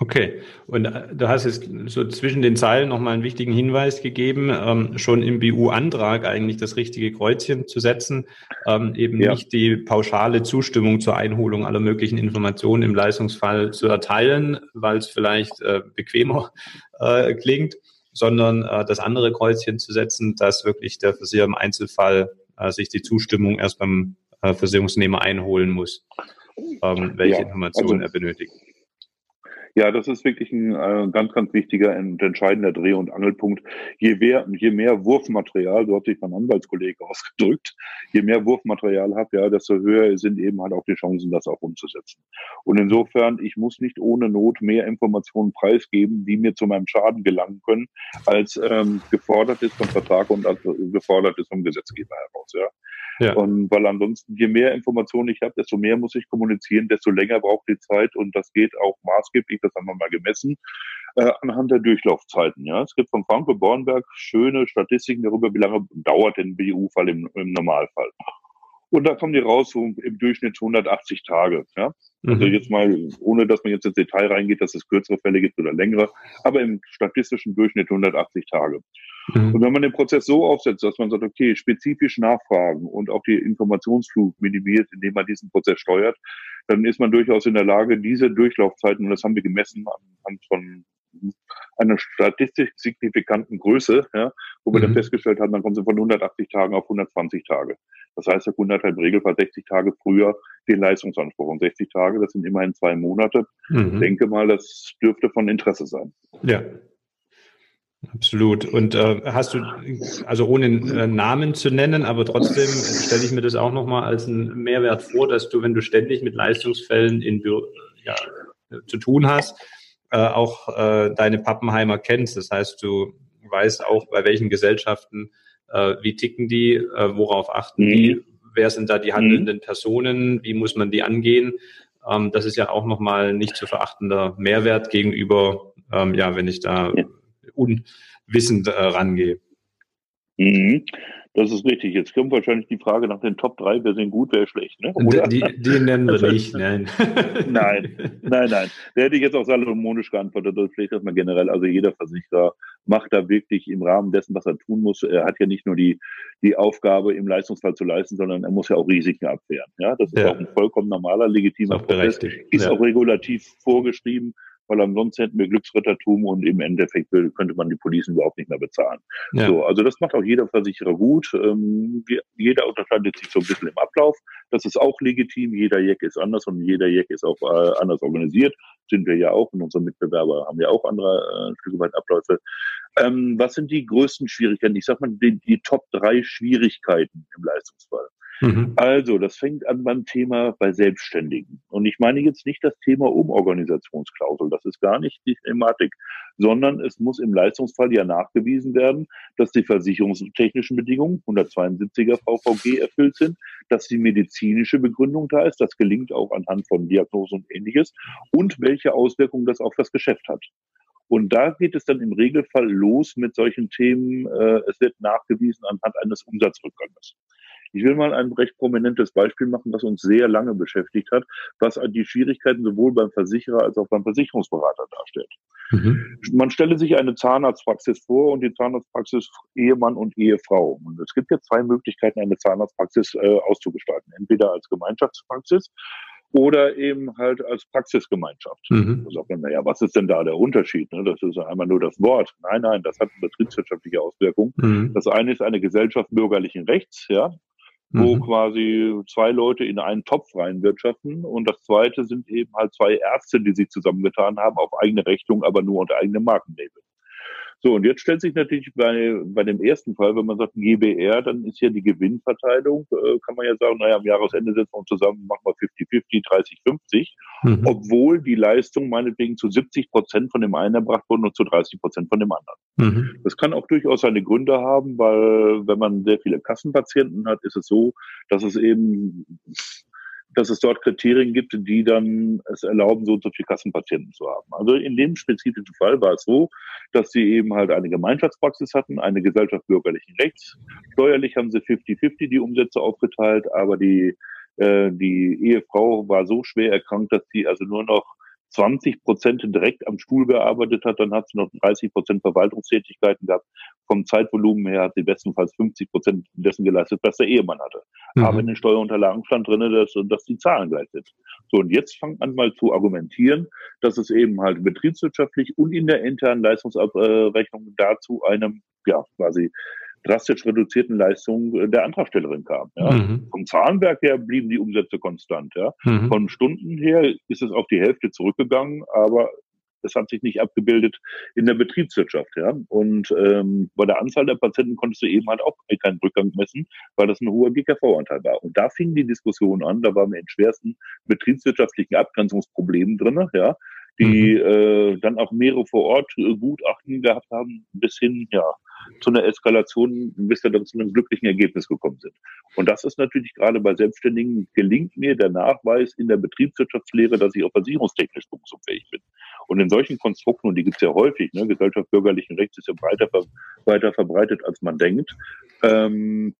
Okay, und äh, du hast jetzt so zwischen den Zeilen nochmal einen wichtigen Hinweis gegeben, ähm, schon im BU-Antrag eigentlich das richtige Kreuzchen zu setzen, ähm, eben ja. nicht die pauschale Zustimmung zur Einholung aller möglichen Informationen im Leistungsfall zu erteilen, weil es vielleicht äh, bequemer äh, klingt, sondern äh, das andere Kreuzchen zu setzen, dass wirklich der Versicherer im Einzelfall äh, sich die Zustimmung erst beim äh, Versicherungsnehmer einholen muss, ähm, welche ja, Informationen also, er benötigt. Ja, das ist wirklich ein äh, ganz, ganz wichtiger und entscheidender Dreh- und Angelpunkt. Je mehr, je mehr Wurfmaterial, so hat sich mein Anwaltskollege ausgedrückt, je mehr Wurfmaterial habe, ja, desto höher sind eben halt auch die Chancen, das auch umzusetzen. Und insofern, ich muss nicht ohne Not mehr Informationen preisgeben, die mir zu meinem Schaden gelangen können, als ähm, gefordert ist vom Vertrag und als gefordert ist vom Gesetzgeber heraus. Ja. Ja. Und weil ansonsten, je mehr Informationen ich habe, desto mehr muss ich kommunizieren, desto länger braucht die Zeit und das geht auch maßgeblich, das haben wir mal gemessen, äh, anhand der Durchlaufzeiten. Ja, es gibt von Franco Bornberg schöne Statistiken darüber, wie lange dauert ein BU-Fall im, im Normalfall. Und da kommen die raus so im Durchschnitt 180 Tage. Ja? Also mhm. jetzt mal, ohne dass man jetzt ins Detail reingeht, dass es kürzere Fälle gibt oder längere, aber im statistischen Durchschnitt 180 Tage. Mhm. Und wenn man den Prozess so aufsetzt, dass man sagt, okay, spezifisch nachfragen und auch die Informationsflut minimiert, indem man diesen Prozess steuert, dann ist man durchaus in der Lage, diese Durchlaufzeiten, und das haben wir gemessen anhand von einer statistisch signifikanten Größe, ja, wo wir mhm. dann festgestellt haben, dann kommen sie von 180 Tagen auf 120 Tage. Das heißt, der Kunde hat im Regelfall 60 Tage früher den Leistungsanspruch. Und 60 Tage, das sind immerhin zwei Monate. Mhm. Ich denke mal, das dürfte von Interesse sein. Ja, Absolut. Und äh, hast du, also ohne äh, Namen zu nennen, aber trotzdem stelle ich mir das auch nochmal als einen Mehrwert vor, dass du, wenn du ständig mit Leistungsfällen in, ja, zu tun hast, äh, auch äh, deine Pappenheimer kennst. Das heißt, du weißt auch, bei welchen Gesellschaften, äh, wie ticken die, äh, worauf achten mhm. die, wer sind da die handelnden mhm. Personen, wie muss man die angehen. Ähm, das ist ja auch nochmal nicht zu verachtender Mehrwert gegenüber, ähm, ja, wenn ich da ja unwissend äh, rangehe. Mhm. Das ist richtig. Jetzt kommt wahrscheinlich die Frage nach den Top 3, wer sind gut, wer schlecht. Ne? Die, die, nennen wir nicht, nein. nein, nein, nein. Der hätte ich jetzt auch salomonisch geantwortet. Das vielleicht erstmal generell. Also jeder Versicherer macht da wirklich im Rahmen dessen, was er tun muss. Er hat ja nicht nur die, die Aufgabe, im Leistungsfall zu leisten, sondern er muss ja auch Risiken abwehren. Ja, das ist ja. auch ein vollkommen normaler, legitimer Prozess. Ist auch regulativ vorgeschrieben weil ansonsten hätten wir Glücksrittertum und im Endeffekt könnte man die Policen überhaupt nicht mehr bezahlen. Ja. So, also das macht auch jeder Versicherer gut. Ähm, jeder unterscheidet sich so ein bisschen im Ablauf. Das ist auch legitim. Jeder Jack ist anders und jeder Jack ist auch äh, anders organisiert. Sind wir ja auch und unsere Mitbewerber haben ja auch andere äh, Stücke weit Abläufe. Ähm, was sind die größten Schwierigkeiten? Ich sag mal, die, die Top drei Schwierigkeiten im Leistungsfall. Mhm. Also, das fängt an beim Thema bei Selbstständigen. Und ich meine jetzt nicht das Thema Umorganisationsklausel, das ist gar nicht die Thematik, sondern es muss im Leistungsfall ja nachgewiesen werden, dass die versicherungstechnischen Bedingungen 172er VVG erfüllt sind, dass die medizinische Begründung da ist, das gelingt auch anhand von Diagnosen und ähnliches und welche Auswirkungen das auf das Geschäft hat. Und da geht es dann im Regelfall los mit solchen Themen, äh, es wird nachgewiesen anhand eines Umsatzrückganges. Ich will mal ein recht prominentes Beispiel machen, das uns sehr lange beschäftigt hat, was die Schwierigkeiten sowohl beim Versicherer als auch beim Versicherungsberater darstellt. Mhm. Man stelle sich eine Zahnarztpraxis vor und die Zahnarztpraxis Ehemann und Ehefrau. Und es gibt ja zwei Möglichkeiten, eine Zahnarztpraxis äh, auszugestalten. Entweder als Gemeinschaftspraxis oder eben halt als Praxisgemeinschaft. Mhm. Da sagt man, naja, was ist denn da der Unterschied? Ne? Das ist einmal nur das Wort. Nein, nein, das hat betriebswirtschaftliche Auswirkungen. Mhm. Das eine ist eine Gesellschaft bürgerlichen Rechts, ja, wo mhm. quasi zwei Leute in einen Topf reinwirtschaften. Und das zweite sind eben halt zwei Ärzte, die sich zusammengetan haben auf eigene Rechnung, aber nur unter eigenem Markenlabel. So, und jetzt stellt sich natürlich bei, bei dem ersten Fall, wenn man sagt GBR, dann ist ja die Gewinnverteilung, äh, kann man ja sagen, naja, am Jahresende setzen wir uns zusammen, machen wir 50-50, 30-50, mhm. obwohl die Leistung meinetwegen zu 70 Prozent von dem einen erbracht wurde und zu 30 Prozent von dem anderen. Mhm. Das kann auch durchaus seine Gründe haben, weil wenn man sehr viele Kassenpatienten hat, ist es so, dass es eben dass es dort Kriterien gibt, die dann es erlauben, so und so viele Kassenpatienten zu haben. Also in dem spezifischen Fall war es so, dass sie eben halt eine Gemeinschaftspraxis hatten, eine Gesellschaft bürgerlichen Rechts. Steuerlich haben sie 50-50 die Umsätze aufgeteilt, aber die, äh, die Ehefrau war so schwer erkrankt, dass sie also nur noch 20 Prozent direkt am Stuhl gearbeitet hat, dann hat sie noch 30 Prozent Verwaltungstätigkeiten gehabt. Vom Zeitvolumen her hat sie bestenfalls 50 Prozent dessen geleistet, was der Ehemann hatte. Mhm. Aber in den Steuerunterlagen stand drin, dass, dass die Zahlen gleich sind. So, und jetzt fangt man mal zu argumentieren, dass es eben halt betriebswirtschaftlich und in der internen Leistungsabrechnung dazu einem, ja, quasi drastisch reduzierten Leistungen äh, der Antragstellerin kam. Ja. Mhm. Vom Zahlenwerk her blieben die Umsätze konstant. Ja. Mhm. Von Stunden her ist es auf die Hälfte zurückgegangen, aber es hat sich nicht abgebildet in der Betriebswirtschaft. Ja. Und ähm, bei der Anzahl der Patienten konntest du eben halt auch keinen Rückgang messen, weil das ein hoher GKV-Anteil war. Und da fing die Diskussion an, da waren wir in schwersten betriebswirtschaftlichen Abgrenzungsproblemen drin, ja, die mhm. äh, dann auch mehrere vor Ort äh, Gutachten gehabt haben, bis hin, ja, zu einer Eskalation, bis wir dann zu einem glücklichen Ergebnis gekommen sind. Und das ist natürlich gerade bei Selbstständigen, gelingt mir der Nachweis in der Betriebswirtschaftslehre, dass ich auch versicherungstechnisch berufsunfähig bin. Und in solchen Konstrukten, und die gibt es ja häufig, ne, Gesellschaft bürgerlichen Rechts ist ja breiter, weiter verbreitet, als man denkt, ähm,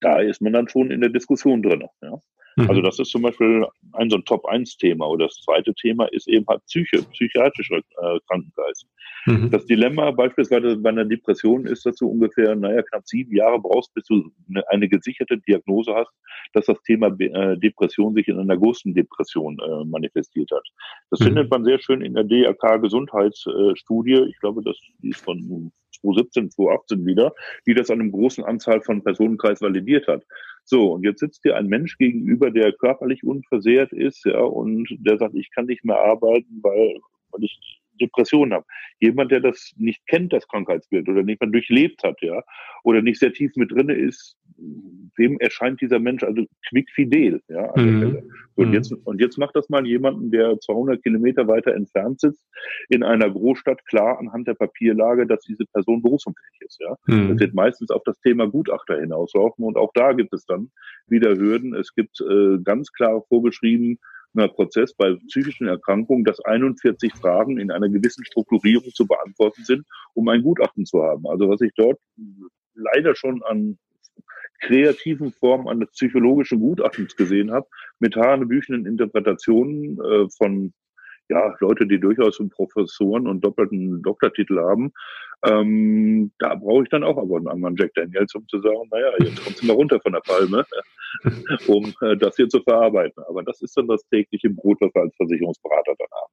da ist man dann schon in der Diskussion drin. Ja. Mhm. Also das ist zum Beispiel ein so ein Top-1-Thema. Oder das zweite Thema ist eben halt Psyche, psychiatrischer äh, Krankengeist. Mhm. Das Dilemma beispielsweise bei einer Depression ist dazu ungefähr, naja, knapp sieben Jahre brauchst, bis du eine, eine gesicherte Diagnose hast, dass das Thema äh, Depression sich in einer großen Depression äh, manifestiert hat. Das mhm. findet man sehr schön in der DRK Gesundheitsstudie. Ich glaube, das die ist von 2017, 2018 wieder, die das an einem großen Anzahl von Personenkreis validiert hat. So, und jetzt sitzt dir ein Mensch gegenüber, der körperlich unversehrt ist, ja, und der sagt, ich kann nicht mehr arbeiten, weil, weil ich Depression habe. Jemand, der das nicht kennt, das Krankheitsbild, oder nicht mal durchlebt hat, ja, oder nicht sehr tief mit drinne ist, wem erscheint dieser Mensch also quickfidel, ja. Mhm. Und mhm. jetzt, und jetzt macht das mal jemanden, der 200 Kilometer weiter entfernt sitzt, in einer Großstadt klar anhand der Papierlage, dass diese Person berufsunfähig ist, ja. Mhm. Das wird meistens auf das Thema Gutachter hinauslaufen und auch da gibt es dann wieder Hürden. Es gibt äh, ganz klar vorgeschrieben, Prozess bei psychischen Erkrankungen, dass 41 Fragen in einer gewissen Strukturierung zu beantworten sind, um ein Gutachten zu haben. Also was ich dort leider schon an kreativen Formen eines psychologischen Gutachtens gesehen habe, mit hanebüchenden Interpretationen äh, von ja, Leute, die durchaus Professoren und doppelten Doktortitel haben, ähm, da brauche ich dann auch aber einen anderen Jack Daniels, um zu sagen, naja, jetzt kommst du mal runter von der Palme, um äh, das hier zu verarbeiten. Aber das ist dann das tägliche Brot, was wir als Versicherungsberater dann haben.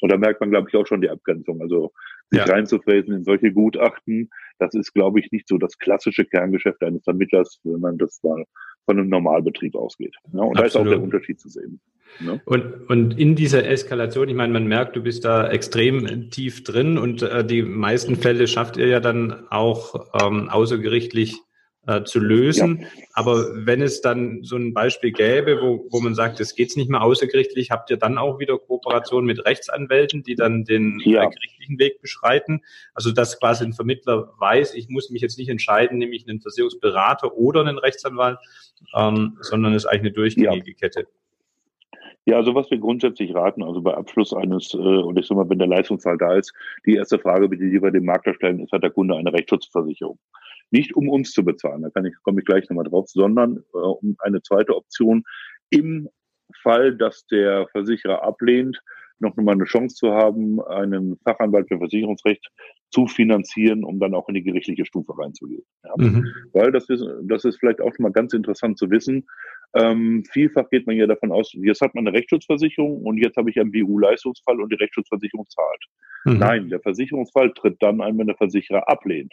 Und da merkt man, glaube ich, auch schon die Abgrenzung. Also sich ja. reinzufräsen in solche Gutachten, das ist, glaube ich, nicht so das klassische Kerngeschäft eines Vermittlers, wenn man das mal von einem Normalbetrieb ausgeht. Ja, und Absolut. da ist auch der Unterschied zu sehen. Ne? Und, und in dieser Eskalation, ich meine, man merkt, du bist da extrem tief drin und äh, die meisten Fälle schafft ihr ja dann auch ähm, außergerichtlich äh, zu lösen. Ja. Aber wenn es dann so ein Beispiel gäbe, wo, wo man sagt, es geht nicht mehr außergerichtlich, habt ihr dann auch wieder Kooperation mit Rechtsanwälten, die dann den ja. äh, gerichtlichen Weg beschreiten? Also dass quasi ein Vermittler weiß, ich muss mich jetzt nicht entscheiden, nehme ich einen Versicherungsberater oder einen Rechtsanwalt, ähm, sondern es ist eigentlich eine durchgängige ja. Kette. Ja, also was wir grundsätzlich raten, also bei Abschluss eines, äh, und ich sag mal, wenn der Leistungsfall da ist, die erste Frage, die wir dem Makler stellen, ist, hat der Kunde eine Rechtsschutzversicherung? Nicht um uns zu bezahlen, da kann ich, komme ich gleich nochmal drauf, sondern äh, um eine zweite Option im Fall, dass der Versicherer ablehnt, noch mal eine Chance zu haben, einen Fachanwalt für Versicherungsrecht zu finanzieren, um dann auch in die gerichtliche Stufe reinzugehen. Ja? Mhm. Weil das ist, das ist vielleicht auch schon mal ganz interessant zu wissen. Ähm, vielfach geht man ja davon aus, jetzt hat man eine Rechtsschutzversicherung und jetzt habe ich einen BU-Leistungsfall und die Rechtsschutzversicherung zahlt. Mhm. Nein, der Versicherungsfall tritt dann ein, wenn der Versicherer ablehnt.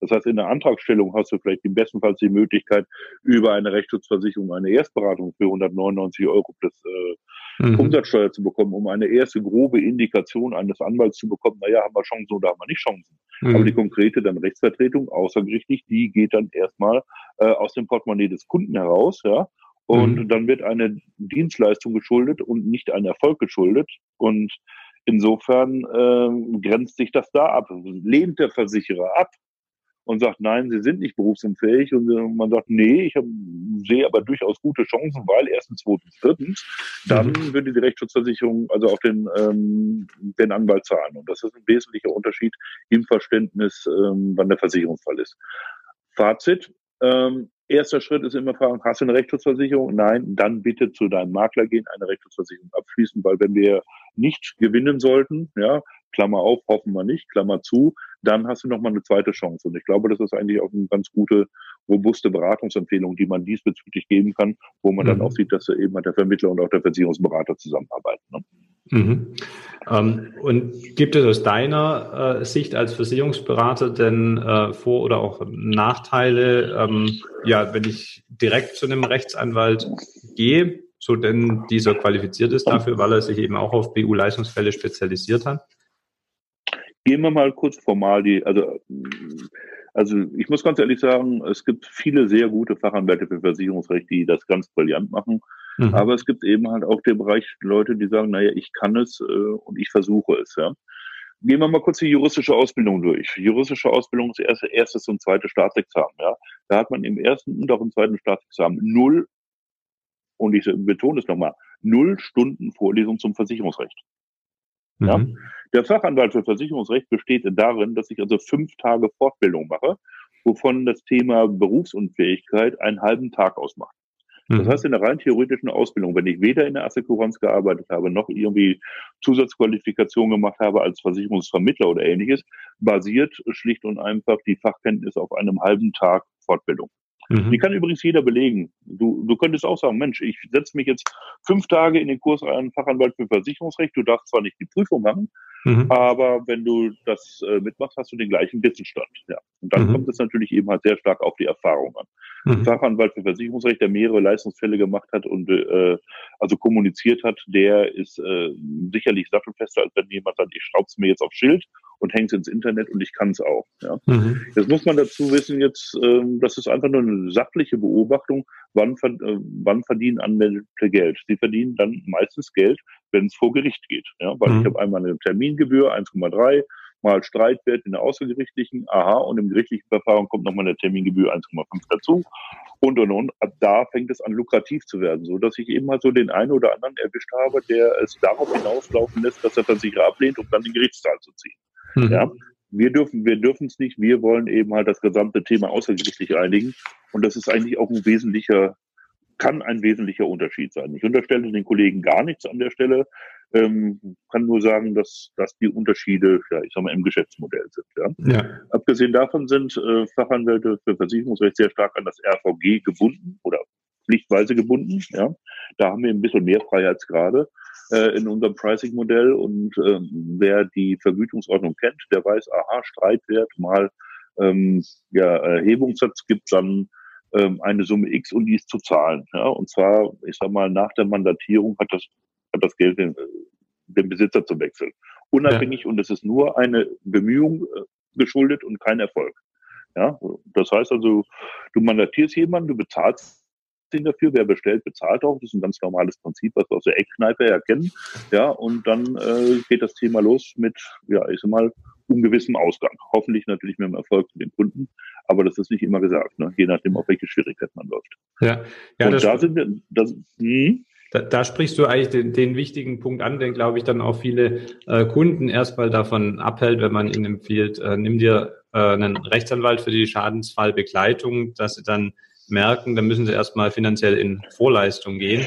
Das heißt, in der Antragstellung hast du vielleicht im bestenfalls die Möglichkeit, über eine Rechtsschutzversicherung eine Erstberatung für 199 Euro plus äh, mhm. Umsatzsteuer zu bekommen, um eine erste grobe Indikation eines Anwalts zu bekommen, naja, haben wir Chancen oder haben wir nicht Chancen. Mhm. Aber die konkrete dann Rechtsvertretung, außergerichtlich, die geht dann erstmal äh, aus dem Portemonnaie des Kunden heraus, ja. Und mhm. dann wird eine Dienstleistung geschuldet und nicht ein Erfolg geschuldet. Und insofern äh, grenzt sich das da ab. Lehnt der Versicherer ab, und sagt, nein, sie sind nicht berufsunfähig. Und äh, man sagt, nee, ich hab, sehe aber durchaus gute Chancen, weil erstens, zweitens, drittens, dann mhm. würde die Rechtsschutzversicherung also auf den, ähm, den Anwalt zahlen. Und das ist ein wesentlicher Unterschied im Verständnis, ähm, wann der Versicherungsfall ist. Fazit, ähm, erster Schritt ist immer fragen, hast du eine Rechtsschutzversicherung? Nein, dann bitte zu deinem Makler gehen, eine Rechtsschutzversicherung abschließen, weil wenn wir nicht gewinnen sollten, ja, Klammer auf, hoffen wir nicht, Klammer zu, dann hast du nochmal eine zweite Chance. Und ich glaube, das ist eigentlich auch eine ganz gute, robuste Beratungsempfehlung, die man diesbezüglich geben kann, wo man mhm. dann auch sieht, dass eben der Vermittler und auch der Versicherungsberater zusammenarbeiten. Ne? Mhm. Ähm, und gibt es aus deiner äh, Sicht als Versicherungsberater denn äh, Vor- oder auch Nachteile, ähm, ja, wenn ich direkt zu einem Rechtsanwalt gehe, so denn dieser qualifiziert ist dafür, weil er sich eben auch auf BU-Leistungsfälle spezialisiert hat? Gehen wir mal kurz formal die, also, also ich muss ganz ehrlich sagen, es gibt viele sehr gute Fachanwälte für Versicherungsrecht, die das ganz brillant machen. Mhm. Aber es gibt eben halt auch den Bereich Leute, die sagen, naja, ich kann es äh, und ich versuche es, ja. Gehen wir mal kurz die juristische Ausbildung durch. Juristische Ausbildung ist erste, erstes und zweites Staatsexamen, ja. Da hat man im ersten und auch im zweiten Staatsexamen null, und ich betone es nochmal, null Stunden Vorlesung zum Versicherungsrecht. Ja? Mhm. Der Fachanwalt für Versicherungsrecht besteht darin, dass ich also fünf Tage Fortbildung mache, wovon das Thema Berufsunfähigkeit einen halben Tag ausmacht. Das mhm. heißt, in der rein theoretischen Ausbildung, wenn ich weder in der Assekuranz gearbeitet habe, noch irgendwie Zusatzqualifikation gemacht habe als Versicherungsvermittler oder ähnliches, basiert schlicht und einfach die Fachkenntnis auf einem halben Tag Fortbildung. Mhm. Die kann übrigens jeder belegen. Du, du könntest auch sagen, Mensch, ich setze mich jetzt fünf Tage in den Kurs rein, Fachanwalt für Versicherungsrecht. Du darfst zwar nicht die Prüfung machen, mhm. aber wenn du das äh, mitmachst, hast du den gleichen Wissensstand. Ja. Und dann mhm. kommt es natürlich eben halt sehr stark auf die Erfahrung an. Mhm. Fachanwalt für Versicherungsrecht, der mehrere Leistungsfälle gemacht hat und äh, also kommuniziert hat, der ist äh, sicherlich sattelfester, als wenn jemand sagt, ich schraub's mir jetzt aufs Schild und häng's ins Internet und ich kann es auch. Ja. Mhm. Jetzt muss man dazu wissen, jetzt, ähm, das ist einfach nur eine sachliche Beobachtung, wann, äh, wann verdienen Anwälte Geld. Sie verdienen dann meistens Geld, wenn es vor Gericht geht. Ja, weil mhm. ich habe einmal eine Termingebühr, 1,3, mal Streitwert in der außergerichtlichen, aha, und im gerichtlichen Verfahren kommt nochmal eine Termingebühr 1,5 dazu und und und. Ab da fängt es an lukrativ zu werden, so dass ich eben mal so den einen oder anderen erwischt habe, der es darauf hinauslaufen lässt, dass er Versicherer ablehnt, um dann den Gerichtszahl zu ziehen. Mhm. Ja, wir dürfen, wir dürfen es nicht. Wir wollen eben halt das gesamte Thema außergerichtlich einigen. Und das ist eigentlich auch ein wesentlicher, kann ein wesentlicher Unterschied sein. Ich unterstelle den Kollegen gar nichts an der Stelle. Ähm, kann nur sagen, dass, dass die Unterschiede, ja, ich sag mal, im Geschäftsmodell sind. Ja. ja. Abgesehen davon sind äh, Fachanwälte für Versicherungsrecht sehr stark an das RVG gebunden oder pflichtweise gebunden. Ja. Da haben wir ein bisschen mehr Freiheitsgrade äh, in unserem Pricing-Modell. Und ähm, wer die Vergütungsordnung kennt, der weiß, aha, Streitwert mal ähm, ja, Erhebungssatz gibt dann ähm, eine Summe X und die ist zu zahlen. Ja? Und zwar, ich sag mal, nach der Mandatierung hat das, hat das Geld den, den Besitzer zu wechseln. Unabhängig ja. und es ist nur eine Bemühung äh, geschuldet und kein Erfolg. Ja, das heißt also, du mandatierst jemanden, du bezahlst ihn dafür. Wer bestellt, bezahlt auch. Das ist ein ganz normales Prinzip, was wir aus der Eckkneipe erkennen. Ja, und dann äh, geht das Thema los mit, ja, ich sag mal, ungewissem Ausgang. Hoffentlich natürlich mit dem Erfolg für den Kunden, aber das ist nicht immer gesagt, ne? je nachdem, auf welche Schwierigkeit man läuft. Ja, ja und da sind wir, das, hm, Da, da sprichst du eigentlich den, den wichtigen Punkt an, den glaube ich dann auch viele äh, Kunden erstmal davon abhält, wenn man ihnen empfiehlt, äh, nimm dir äh, einen Rechtsanwalt für die Schadensfallbegleitung, dass sie dann merken, dann müssen sie erstmal finanziell in Vorleistung gehen,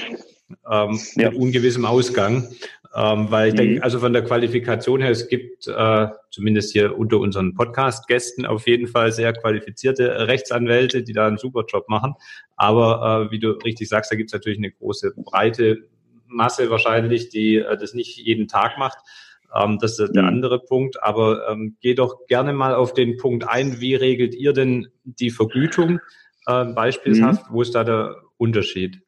ähm, ja. mit ungewissem Ausgang. Ähm, weil ich mhm. denke, also von der Qualifikation her, es gibt äh, zumindest hier unter unseren Podcast-Gästen auf jeden Fall sehr qualifizierte Rechtsanwälte, die da einen super Job machen. Aber äh, wie du richtig sagst, da gibt es natürlich eine große breite Masse wahrscheinlich, die äh, das nicht jeden Tag macht. Ähm, das ist der mhm. andere Punkt. Aber ähm, geh doch gerne mal auf den Punkt ein, wie regelt ihr denn die Vergütung äh, beispielshaft? Mhm. Wo ist da der Unterschied?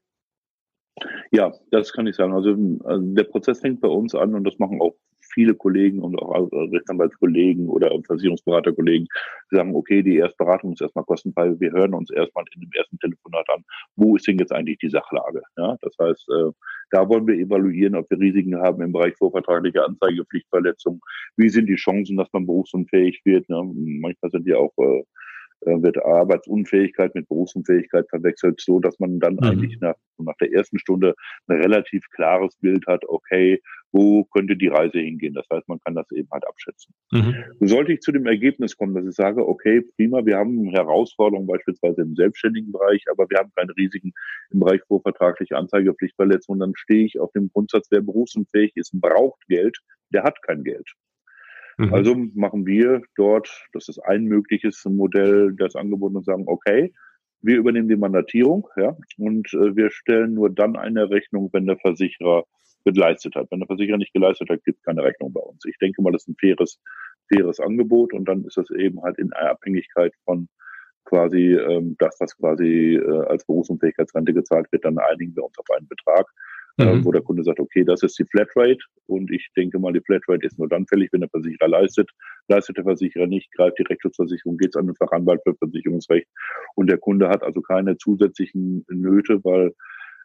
Ja, das kann ich sagen. Also, also, der Prozess fängt bei uns an und das machen auch viele Kollegen und auch Rechtsanwaltskollegen oder Versicherungsberaterkollegen, die sagen, okay, die Erstberatung ist erstmal kostenfrei. Wir hören uns erstmal in dem ersten Telefonat an, wo ist denn jetzt eigentlich die Sachlage? Ja, das heißt, äh, da wollen wir evaluieren, ob wir Risiken haben im Bereich vorvertragliche Anzeigepflichtverletzung. Wie sind die Chancen, dass man berufsunfähig wird? Ne? Manchmal sind die auch äh, äh, wird Arbeitsunfähigkeit mit Berufsunfähigkeit verwechselt, so dass man dann mhm. eigentlich nach, nach der ersten Stunde ein relativ klares Bild hat, okay, wo könnte die Reise hingehen? Das heißt, man kann das eben halt abschätzen. Mhm. Sollte ich zu dem Ergebnis kommen, dass ich sage, okay, prima, wir haben Herausforderungen beispielsweise im selbstständigen Bereich, aber wir haben keine Risiken im Bereich vorvertragliche Anzeigepflichtverletzung, dann stehe ich auf dem Grundsatz, wer berufsunfähig ist, braucht Geld, der hat kein Geld. Mhm. Also machen wir dort, das ist ein mögliches Modell, das Angebot und sagen, okay, wir übernehmen die Mandatierung, ja, und äh, wir stellen nur dann eine Rechnung, wenn der Versicherer geleistet hat. Wenn der Versicherer nicht geleistet hat, gibt es keine Rechnung bei uns. Ich denke mal, das ist ein faires, faires Angebot und dann ist das eben halt in Abhängigkeit von quasi ähm, das, was quasi äh, als Berufsunfähigkeitsrente gezahlt wird, dann einigen wir uns auf einen Betrag. Äh, mhm. wo der Kunde sagt, okay, das ist die Flatrate und ich denke mal, die Flatrate ist nur dann fällig, wenn der Versicherer leistet. Leistet der Versicherer nicht, greift die Rechtsschutzversicherung, geht es an den Fachanwalt für Versicherungsrecht und der Kunde hat also keine zusätzlichen Nöte, weil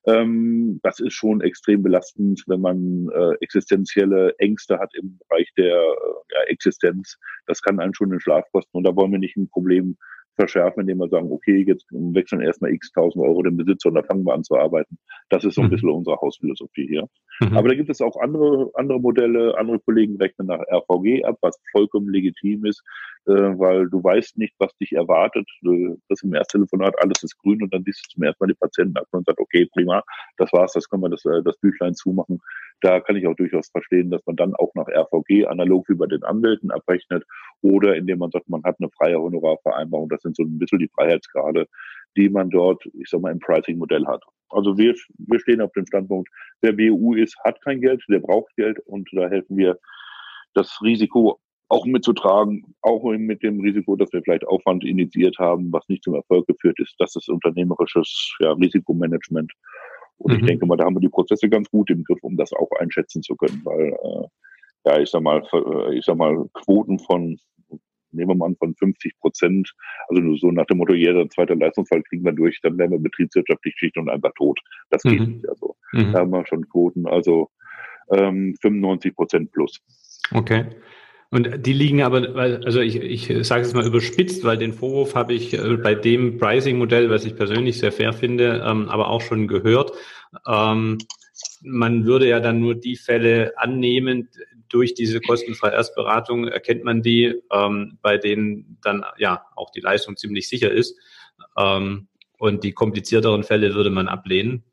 ähm, das ist schon extrem belastend, wenn man äh, existenzielle Ängste hat im Bereich der äh, ja, Existenz. Das kann einen schon den Schlaf kosten und da wollen wir nicht ein Problem verschärfen, indem wir sagen, okay, jetzt wechseln erstmal x tausend Euro den Besitzer und dann fangen wir an zu arbeiten. Das ist so ein mhm. bisschen unsere Hausphilosophie hier. Mhm. Aber da gibt es auch andere, andere Modelle, andere Kollegen rechnen nach RVG ab, was vollkommen legitim ist, äh, weil du weißt nicht, was dich erwartet. Du bist im Ersttelefonat, alles ist grün und dann siehst du zum ersten Mal die Patienten ab und sagst, okay, prima, das war's, das können wir das, äh, das Büchlein zumachen. Da kann ich auch durchaus verstehen, dass man dann auch nach RVG analog wie bei den Anwälten abrechnet oder indem man sagt, man hat eine freie Honorarvereinbarung. Das sind so ein bisschen die Freiheitsgrade, die man dort, ich sag mal, im Pricing-Modell hat. Also wir, wir stehen auf dem Standpunkt, wer BU ist, hat kein Geld, der braucht Geld und da helfen wir, das Risiko auch mitzutragen, auch mit dem Risiko, dass wir vielleicht Aufwand initiiert haben, was nicht zum Erfolg geführt ist. Das ist unternehmerisches ja, Risikomanagement. Und mhm. ich denke mal, da haben wir die Prozesse ganz gut im Griff, um das auch einschätzen zu können, weil äh, ja, ich sag mal, äh, ich sag mal, Quoten von nehmen wir mal an, von 50 Prozent, also nur so nach dem Motto, jeder zweite Leistungsfall kriegen wir durch, dann wären wir betriebswirtschaftlich schlicht und einfach tot. Das geht mhm. nicht. Also mhm. da haben wir schon Quoten, also ähm, 95 Prozent plus. Okay. Und die liegen aber, also ich, ich sage es mal überspitzt, weil den Vorwurf habe ich äh, bei dem Pricing-Modell, was ich persönlich sehr fair finde, ähm, aber auch schon gehört. Ähm, man würde ja dann nur die Fälle annehmen, durch diese kostenfreie Erstberatung erkennt man die, ähm, bei denen dann ja auch die Leistung ziemlich sicher ist. Ähm, und die komplizierteren Fälle würde man ablehnen.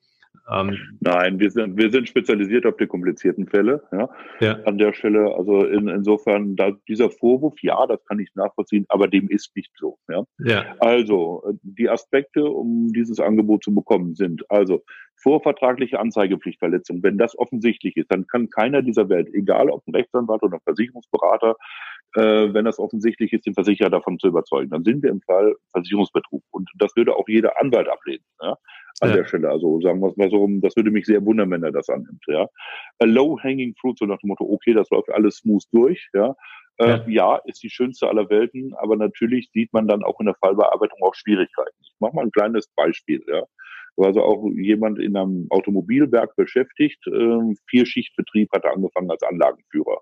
Ähm, Nein, wir sind, wir sind spezialisiert auf die komplizierten Fälle. Ja. ja. An der Stelle, also in, insofern, da dieser Vorwurf, ja, das kann ich nachvollziehen, aber dem ist nicht so. Ja. ja. Also die Aspekte, um dieses Angebot zu bekommen, sind also vorvertragliche Anzeigepflichtverletzung. Wenn das offensichtlich ist, dann kann keiner dieser Welt, egal ob ein Rechtsanwalt oder ein Versicherungsberater, äh, wenn das offensichtlich ist, den Versicherer davon zu überzeugen. Dann sind wir im Fall Versicherungsbetrug. Und das würde auch jeder Anwalt ablehnen. Ja? an ja. der Stelle. Also sagen wir es mal so, das würde mich sehr wundern, wenn er das annimmt. Ja, A low hanging fruit, so nach dem Motto, okay, das läuft alles smooth durch. Ja, äh, ja. ja, ist die schönste aller Welten, aber natürlich sieht man dann auch in der Fallbearbeitung auch Schwierigkeiten. Ich mache mal ein kleines Beispiel. Ja, war also auch jemand in einem Automobilwerk beschäftigt. Äh, Vierschichtbetrieb hat er angefangen als Anlagenführer.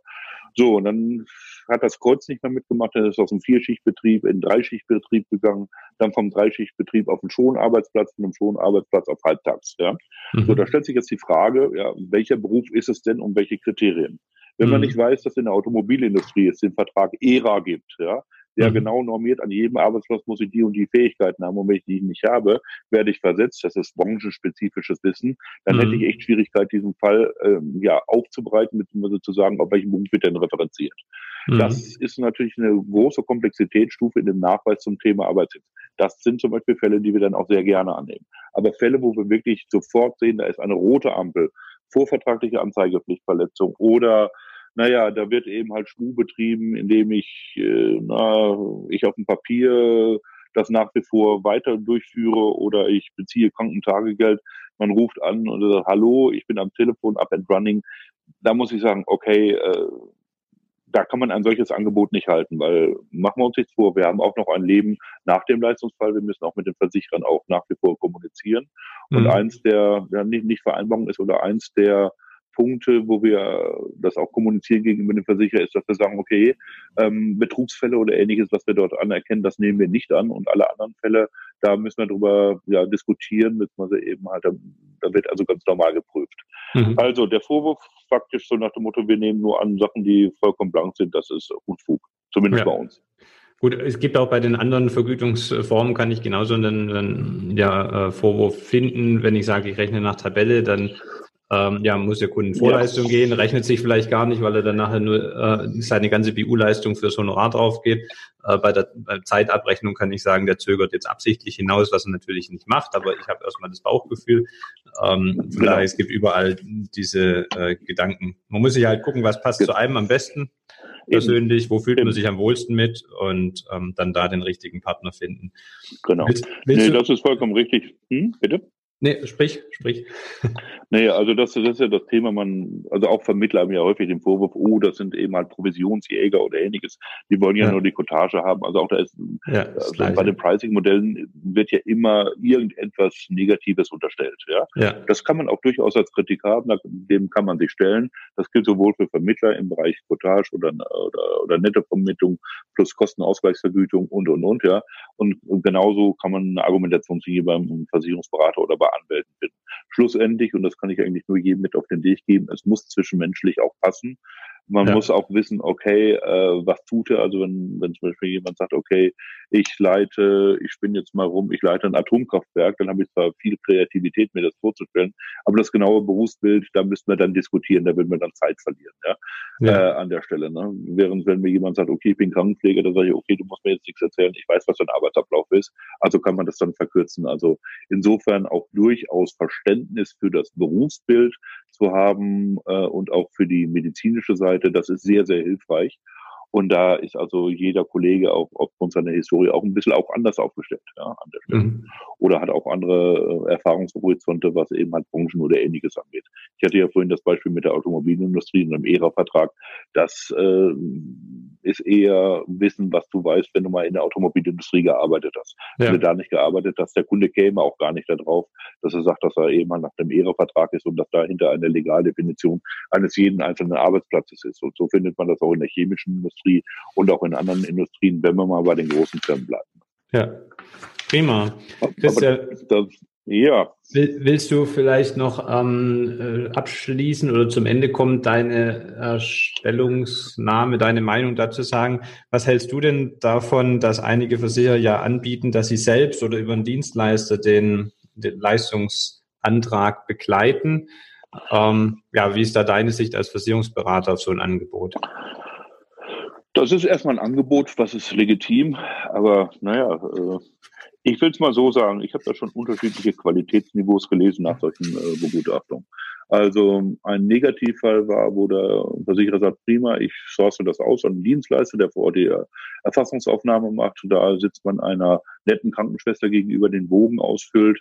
So, und dann hat das Kreuz nicht mehr mitgemacht, dann ist aus dem Vierschichtbetrieb in Dreischichtbetrieb gegangen, dann vom Dreischichtbetrieb auf den Schonarbeitsplatz, von dem Schonarbeitsplatz auf Halbtags. Ja. Mhm. So, da stellt sich jetzt die Frage, ja, welcher Beruf ist es denn und welche Kriterien? Wenn man mhm. nicht weiß, dass in der Automobilindustrie es den Vertrag ERA gibt, ja, der mhm. genau normiert, an jedem Arbeitsplatz muss ich die und die Fähigkeiten haben und wenn ich die nicht habe, werde ich versetzt. Das ist branchenspezifisches Wissen. Dann mhm. hätte ich echt Schwierigkeit, diesen Fall ähm, ja aufzubereiten, beziehungsweise zu sagen, auf welchem Punkt wird denn referenziert. Mhm. Das ist natürlich eine große Komplexitätsstufe in dem Nachweis zum Thema Arbeitssitz. Das sind zum Beispiel Fälle, die wir dann auch sehr gerne annehmen. Aber Fälle, wo wir wirklich sofort sehen, da ist eine rote Ampel, vorvertragliche Anzeigepflichtverletzung oder naja, da wird eben halt Schmu betrieben, indem ich, äh, na, ich auf dem Papier das nach wie vor weiter durchführe oder ich beziehe Krankentagegeld. Man ruft an und sagt, hallo, ich bin am Telefon up and running. Da muss ich sagen, okay, äh, da kann man ein solches Angebot nicht halten, weil machen wir uns nichts vor, wir haben auch noch ein Leben nach dem Leistungsfall, wir müssen auch mit den Versicherern auch nach wie vor kommunizieren. Und mhm. eins der, ja, nicht, nicht Vereinbarung ist oder eins der Punkte, wo wir das auch kommunizieren gegenüber dem Versicherer, ist, dass wir sagen, okay, ähm, Betrugsfälle oder ähnliches, was wir dort anerkennen, das nehmen wir nicht an und alle anderen Fälle, da müssen wir drüber ja, diskutieren, beziehungsweise eben halt, da wird also ganz normal geprüft. Mhm. Also der Vorwurf faktisch so nach dem Motto, wir nehmen nur an Sachen, die vollkommen blank sind, das ist Unfug, zumindest ja. bei uns. Gut, es gibt auch bei den anderen Vergütungsformen, kann ich genauso einen, einen ja, äh, Vorwurf finden. Wenn ich sage, ich rechne nach Tabelle, dann ähm, ja, muss der Kunde in Vorleistung ja. gehen, rechnet sich vielleicht gar nicht, weil er dann nachher nur äh, seine ganze BU-Leistung fürs Honorar drauf geht. Äh, bei der bei Zeitabrechnung kann ich sagen, der zögert jetzt absichtlich hinaus, was er natürlich nicht macht, aber ich habe erstmal das Bauchgefühl. Ähm, von daher, es gibt überall diese äh, Gedanken. Man muss sich halt gucken, was passt zu einem am besten persönlich, wo fühlt man sich am wohlsten mit und ähm, dann da den richtigen Partner finden. Genau. Willst, willst nee, das ist vollkommen richtig. Hm, bitte? Nee, sprich, sprich. Nee, also das, das ist ja das Thema, man, also auch Vermittler haben ja häufig den Vorwurf, oh, das sind eben halt Provisionsjäger oder ähnliches. Die wollen ja, ja. nur die Cottage haben. Also auch da ist, ja, also bei den Pricing-Modellen wird ja immer irgendetwas Negatives unterstellt. Ja? ja, das kann man auch durchaus als Kritik haben, dem kann man sich stellen. Das gilt sowohl für Vermittler im Bereich Cottage oder, oder, oder Nettovermittlung plus Kostenausgleichsvergütung und, und, und, ja. Und, und genauso kann man eine Argumentationslinie beim Versicherungsberater oder bei Anwälten finden. Schlussendlich, und das kann ich eigentlich nur jedem mit auf den Weg geben, es muss zwischenmenschlich auch passen. Man ja. muss auch wissen, okay, äh, was tut er? Also wenn, wenn zum Beispiel jemand sagt, okay, ich leite, ich spinne jetzt mal rum, ich leite ein Atomkraftwerk, dann habe ich zwar viel Kreativität, mir das vorzustellen, aber das genaue Berufsbild, da müssen wir dann diskutieren, da würden wir dann Zeit verlieren, ja, ja. Äh, an der Stelle. Ne? Während wenn mir jemand sagt, okay, ich bin Krankenpfleger, dann sage ich, okay, du musst mir jetzt nichts erzählen, ich weiß, was dein Arbeitsablauf ist, also kann man das dann verkürzen. Also insofern auch durchaus Verständnis für das Berufsbild zu haben äh, und auch für die medizinische Seite, das ist sehr, sehr hilfreich. Und da ist also jeder Kollege auch aufgrund seiner Historie auch ein bisschen auch anders aufgestellt ja, an der Stelle. Mhm. Oder hat auch andere äh, Erfahrungshorizonte, was eben halt Branchen oder ähnliches angeht. Ich hatte ja vorhin das Beispiel mit der Automobilindustrie und dem ERA-Vertrag. Das äh, ist eher Wissen, was du weißt, wenn du mal in der Automobilindustrie gearbeitet hast. Ja. Wenn du da nicht gearbeitet hast, der Kunde käme auch gar nicht darauf, dass er sagt, dass er eben mal nach dem ERA-Vertrag ist und dass dahinter eine Legaldefinition eines jeden einzelnen Arbeitsplatzes ist. Und so findet man das auch in der chemischen Industrie und auch in anderen Industrien, wenn wir mal bei den großen Firmen bleiben. Ja, prima. Christian, das, ja. Willst du vielleicht noch ähm, äh, abschließen oder zum Ende kommen, deine Stellungnahme, deine Meinung dazu sagen? Was hältst du denn davon, dass einige Versicherer ja anbieten, dass sie selbst oder über einen Dienstleister den, den Leistungsantrag begleiten? Ähm, ja, wie ist da deine Sicht als Versicherungsberater auf so ein Angebot? Das ist erstmal ein Angebot, was ist legitim, aber naja, äh, ich will es mal so sagen, ich habe da schon unterschiedliche Qualitätsniveaus gelesen nach solchen äh, Begutachtungen. Also ein Negativfall war, wo der Versicherer sagt, prima, ich source das aus an einen Dienstleister, der vor Ort die Erfassungsaufnahme macht. Da sitzt man einer netten Krankenschwester gegenüber, den Bogen ausfüllt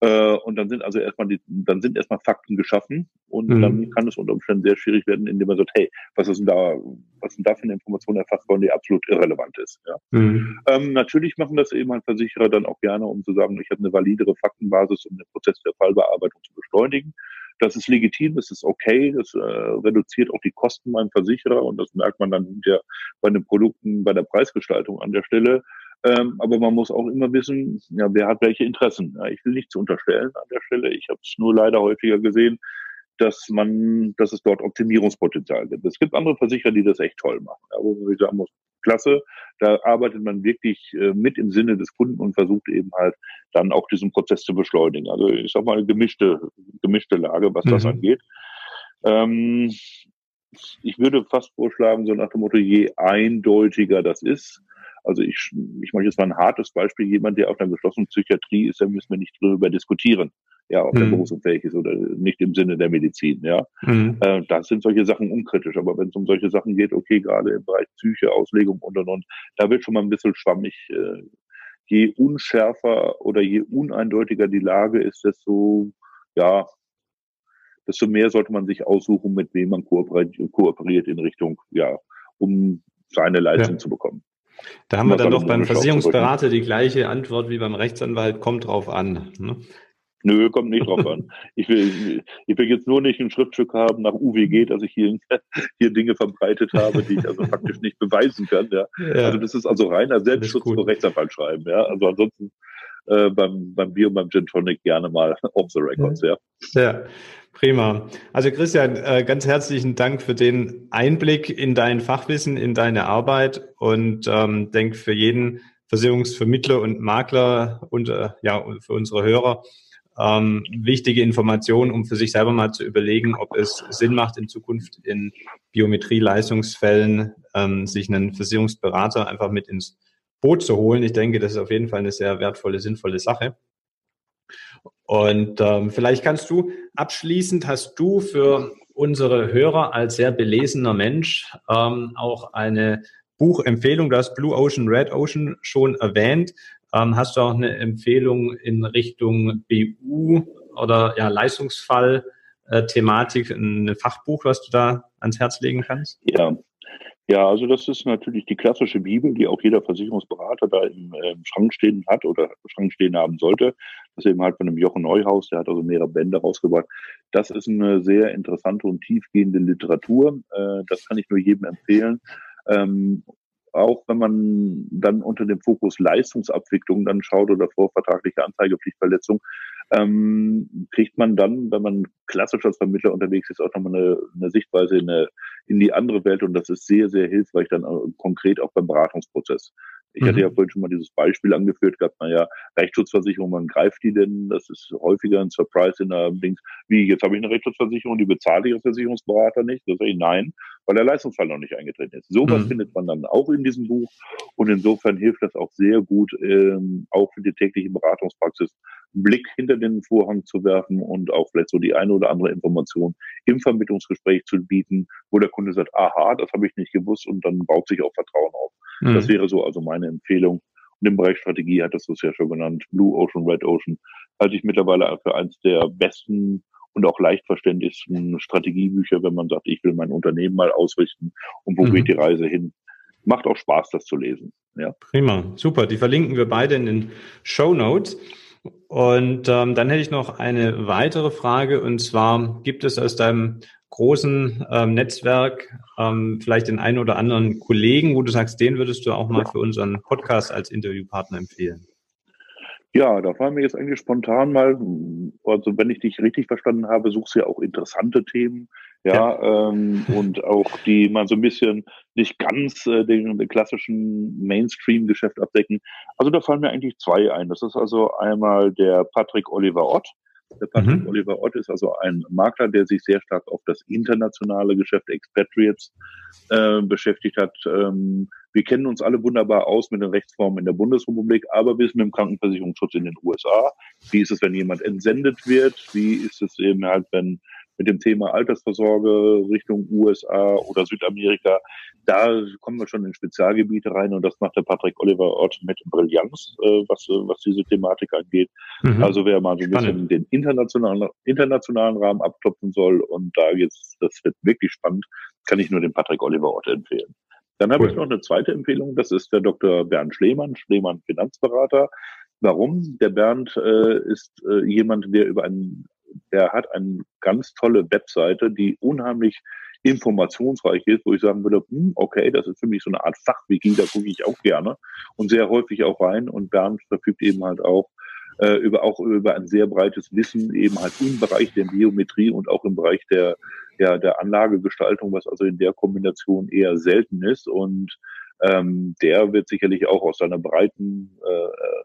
Äh, und dann sind also erstmal die, dann sind erstmal Fakten geschaffen und mhm. dann kann es unter Umständen sehr schwierig werden, indem man sagt, hey, was ist denn da, was denn da für eine Information erfasst worden, die absolut irrelevant ist. Ja? Mhm. Ähm, natürlich machen das eben halt Versicherer dann auch gerne, um zu sagen, ich habe eine validere Faktenbasis, um den Prozess der Fallbearbeitung zu beschleunigen. Das ist legitim, das ist okay, das äh, reduziert auch die Kosten beim Versicherer und das merkt man dann ja bei den Produkten, bei der Preisgestaltung an der Stelle. Ähm, aber man muss auch immer wissen, ja, wer hat welche Interessen. Ja, ich will nichts unterstellen an der Stelle. Ich habe es nur leider häufiger gesehen, dass man, dass es dort Optimierungspotenzial gibt. Es gibt andere Versicherer, die das echt toll machen. Ja, wo man sagen muss, klasse, da arbeitet man wirklich äh, mit im Sinne des Kunden und versucht eben halt dann auch diesen Prozess zu beschleunigen. Also ich sag mal eine gemischte, gemischte Lage, was mhm. das angeht. Ähm, ich würde fast vorschlagen, so nach dem Motto, je eindeutiger das ist, also ich, ich mache jetzt mal ein hartes Beispiel. Jemand, der auf einer geschlossenen Psychiatrie ist, da müssen wir nicht drüber diskutieren, ja, ob mhm. er berufsunfähig ist oder nicht im Sinne der Medizin, ja. Mhm. Äh, da sind solche Sachen unkritisch. Aber wenn es um solche Sachen geht, okay, gerade im Bereich Psyche, Auslegung und und und, da wird schon mal ein bisschen schwammig. Äh, je unschärfer oder je uneindeutiger die Lage ist, desto, ja, desto mehr sollte man sich aussuchen, mit wem man kooperiert, kooperiert in Richtung, ja, um seine Leistung ja. zu bekommen. Da haben wir dann doch beim Versicherungsberater die gleiche Antwort wie beim Rechtsanwalt, kommt drauf an. Ne? Nö, kommt nicht drauf an. Ich will, ich will jetzt nur nicht ein Schriftstück haben nach UWG, dass ich hier, hier Dinge verbreitet habe, die ich also faktisch nicht beweisen kann. Ja. ja. Also das ist also reiner Selbstschutz für Rechtsanwalt schreiben. Ja. Also ansonsten äh, beim, beim Bier und beim Gin Tonic gerne mal off the records. Ja. ja. Prima. Also Christian, äh, ganz herzlichen Dank für den Einblick in dein Fachwissen, in deine Arbeit und ähm, denke für jeden Versicherungsvermittler und Makler und äh, ja für unsere Hörer ähm, wichtige Informationen, um für sich selber mal zu überlegen, ob es Sinn macht, in Zukunft in Biometrie-Leistungsfällen ähm, sich einen Versicherungsberater einfach mit ins Boot zu holen. Ich denke, das ist auf jeden Fall eine sehr wertvolle, sinnvolle Sache. Und ähm, vielleicht kannst du abschließend, hast du für unsere Hörer als sehr belesener Mensch ähm, auch eine Buchempfehlung, du hast Blue Ocean, Red Ocean schon erwähnt. Ähm, hast du auch eine Empfehlung in Richtung BU oder ja, Leistungsfall? Äh, Thematik, ein Fachbuch, was du da ans Herz legen kannst? Ja, ja, also das ist natürlich die klassische Bibel, die auch jeder Versicherungsberater da im, äh, Schrank stehen hat oder im Schrank stehen haben sollte. Das eben halt von dem Jochen Neuhaus, der hat also mehrere Bände rausgebracht. Das ist eine sehr interessante und tiefgehende Literatur. Äh, das kann ich nur jedem empfehlen. Ähm, auch wenn man dann unter dem Fokus Leistungsabwicklung dann schaut oder vorvertragliche Anzeigepflichtverletzung, ähm, kriegt man dann, wenn man klassisch als Vermittler unterwegs ist, auch nochmal eine, eine Sichtweise in, eine, in die andere Welt und das ist sehr, sehr hilfreich dann konkret auch beim Beratungsprozess. Ich mhm. hatte ja vorhin schon mal dieses Beispiel angeführt gehabt, naja, Rechtsschutzversicherung, man greift die denn? Das ist häufiger ein Surprise in der Dings. Wie, jetzt habe ich eine Rechtsschutzversicherung, die bezahle ich als Versicherungsberater nicht? Das sage ich nein, weil der Leistungsfall noch nicht eingetreten ist. Sowas mhm. findet man dann auch in diesem Buch und insofern hilft das auch sehr gut, ähm, auch für die tägliche Beratungspraxis Blick hinter den Vorhang zu werfen und auch vielleicht so die eine oder andere Information im Vermittlungsgespräch zu bieten, wo der Kunde sagt, aha, das habe ich nicht gewusst und dann baut sich auch Vertrauen auf. Mhm. Das wäre so also meine Empfehlung. Und im Bereich Strategie hattest du es ja schon genannt, Blue Ocean, Red Ocean, halte ich mittlerweile für eins der besten und auch leicht verständlichsten Strategiebücher, wenn man sagt, ich will mein Unternehmen mal ausrichten und wo mhm. geht die Reise hin. Macht auch Spaß, das zu lesen. Ja. Prima, super. Die verlinken wir beide in den Show Notes. Und ähm, dann hätte ich noch eine weitere Frage und zwar gibt es aus deinem großen ähm, Netzwerk ähm, vielleicht den einen oder anderen Kollegen, wo du sagst, den würdest du auch mal für unseren Podcast als Interviewpartner empfehlen? Ja, da fallen mir jetzt eigentlich spontan mal, also wenn ich dich richtig verstanden habe, suchst du ja auch interessante Themen, ja, ja. Ähm, und auch die mal so ein bisschen nicht ganz äh, den, den klassischen Mainstream-Geschäft abdecken. Also da fallen mir eigentlich zwei ein. Das ist also einmal der Patrick Oliver Ott, der Patrick mhm. Oliver Ott ist also ein Makler, der sich sehr stark auf das internationale Geschäft Expatriates äh, beschäftigt hat. Ähm, wir kennen uns alle wunderbar aus mit den Rechtsformen in der Bundesrepublik, aber wie ist mit dem Krankenversicherungsschutz in den USA? Wie ist es, wenn jemand entsendet wird? Wie ist es eben halt, wenn mit dem Thema Altersvorsorge Richtung USA oder Südamerika, da kommen wir schon in Spezialgebiete rein und das macht der Patrick Oliver Ort mit Brillanz, äh, was, was diese Thematik angeht. Mhm. Also wer mal so ein bisschen den internationalen, internationalen Rahmen abklopfen soll und da jetzt, das wird wirklich spannend, kann ich nur den Patrick Oliver Ort empfehlen. Dann habe cool. ich noch eine zweite Empfehlung, das ist der Dr. Bernd Schlemann, Schlemann Finanzberater. Warum? Der Bernd äh, ist äh, jemand, der über einen, der hat eine ganz tolle Webseite, die unheimlich informationsreich ist, wo ich sagen würde, hm, okay, das ist für mich so eine Art Fachwiki, da gucke ich auch gerne und sehr häufig auch rein. Und Bernd verfügt eben halt auch äh, über auch über ein sehr breites Wissen eben halt im Bereich der Biometrie und auch im Bereich der ja, der Anlagegestaltung, was also in der Kombination eher selten ist. Und ähm, der wird sicherlich auch aus seiner breiten äh, äh,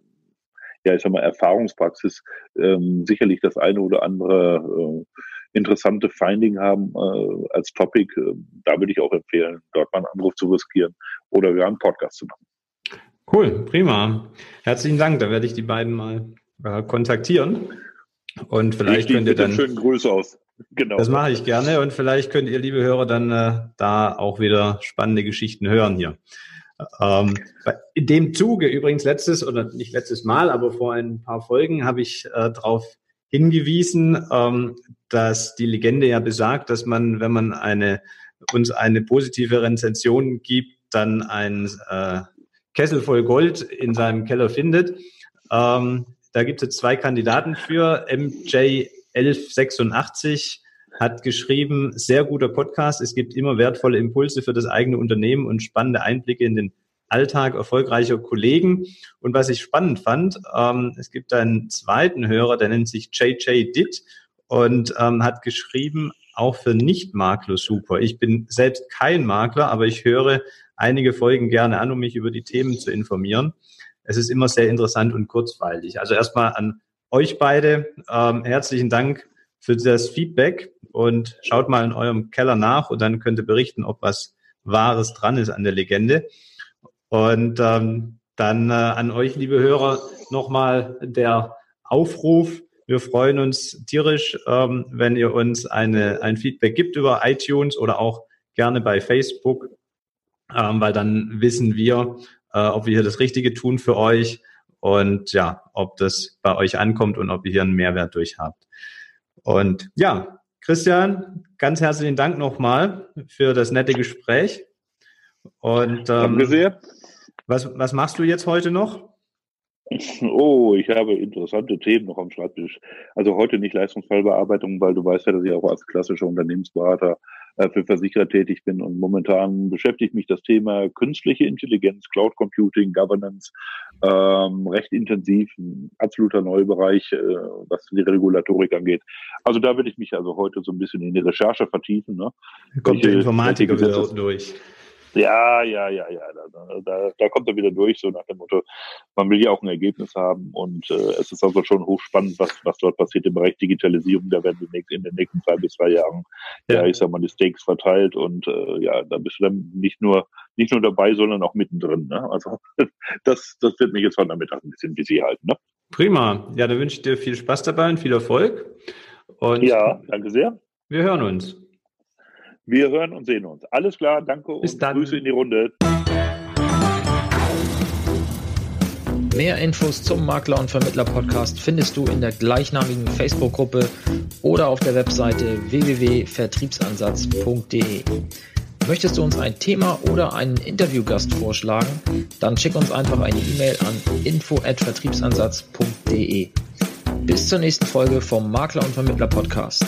ja, ich sag mal, Erfahrungspraxis ähm, sicherlich das eine oder andere äh, interessante Finding haben äh, als Topic. Äh, da würde ich auch empfehlen, dort mal einen Anruf zu riskieren oder wir einen Podcast zu machen. Cool, prima. Herzlichen Dank. Da werde ich die beiden mal äh, kontaktieren. Und vielleicht könnt ihr dann. Schönen Grüße aus. Genau. Das mache ich gerne und vielleicht könnt ihr, liebe Hörer, dann äh, da auch wieder spannende Geschichten hören hier. Ähm, in dem Zuge übrigens letztes oder nicht letztes Mal, aber vor ein paar Folgen habe ich äh, darauf hingewiesen, ähm, dass die Legende ja besagt, dass man, wenn man eine uns eine positive Rezension gibt, dann ein äh, Kessel voll Gold in seinem Keller findet. Ähm, da gibt es zwei Kandidaten für. MJ1186 hat geschrieben, sehr guter Podcast. Es gibt immer wertvolle Impulse für das eigene Unternehmen und spannende Einblicke in den Alltag erfolgreicher Kollegen. Und was ich spannend fand, ähm, es gibt einen zweiten Hörer, der nennt sich JJ Dit und ähm, hat geschrieben, auch für Nicht-Makler super. Ich bin selbst kein Makler, aber ich höre einige Folgen gerne an, um mich über die Themen zu informieren es ist immer sehr interessant und kurzweilig. Also erstmal an euch beide ähm, herzlichen Dank für das Feedback und schaut mal in eurem Keller nach und dann könnt ihr berichten, ob was Wahres dran ist an der Legende. Und ähm, dann äh, an euch, liebe Hörer, nochmal der Aufruf. Wir freuen uns tierisch, ähm, wenn ihr uns eine, ein Feedback gibt über iTunes oder auch gerne bei Facebook, ähm, weil dann wissen wir, äh, ob wir hier das Richtige tun für euch und ja, ob das bei euch ankommt und ob ihr hier einen Mehrwert durch habt. Und ja, Christian, ganz herzlichen Dank nochmal für das nette Gespräch. Und ähm, Danke sehr. Was, was machst du jetzt heute noch? Oh, ich habe interessante Themen noch am Schreibtisch. Also heute nicht Leistungsfallbearbeitung, weil du weißt ja, dass ich auch als klassischer Unternehmensberater für Versicherer tätig bin und momentan beschäftigt mich das Thema künstliche Intelligenz, Cloud Computing, Governance ähm, recht intensiv, ein absoluter Neubereich, äh, was die Regulatorik angeht. Also da würde ich mich also heute so ein bisschen in die Recherche vertiefen. Ne? Kommt der Informatiker wieder durch. Ja, ja, ja, ja. Da, da, da kommt er wieder durch, so nach dem Motto, man will ja auch ein Ergebnis haben und äh, es ist also schon hochspannend, was, was dort passiert im Bereich Digitalisierung. Da werden wir in den nächsten zwei bis zwei Jahren, ja, ich sag mal, die Stakes verteilt und äh, ja, da bist du dann nicht nur nicht nur dabei, sondern auch mittendrin. Ne? Also das, das wird mich jetzt heute Nachmittag ein bisschen busy halten. Ne? Prima. Ja, dann wünsche ich dir viel Spaß dabei und viel Erfolg. Und ja, danke sehr. Wir hören uns. Wir hören und sehen uns. Alles klar, danke Bis und dann. Grüße in die Runde. Mehr Infos zum Makler und Vermittler Podcast findest du in der gleichnamigen Facebook-Gruppe oder auf der Webseite www.vertriebsansatz.de. Möchtest du uns ein Thema oder einen Interviewgast vorschlagen? Dann schick uns einfach eine E-Mail an info@vertriebsansatz.de. Bis zur nächsten Folge vom Makler und Vermittler Podcast.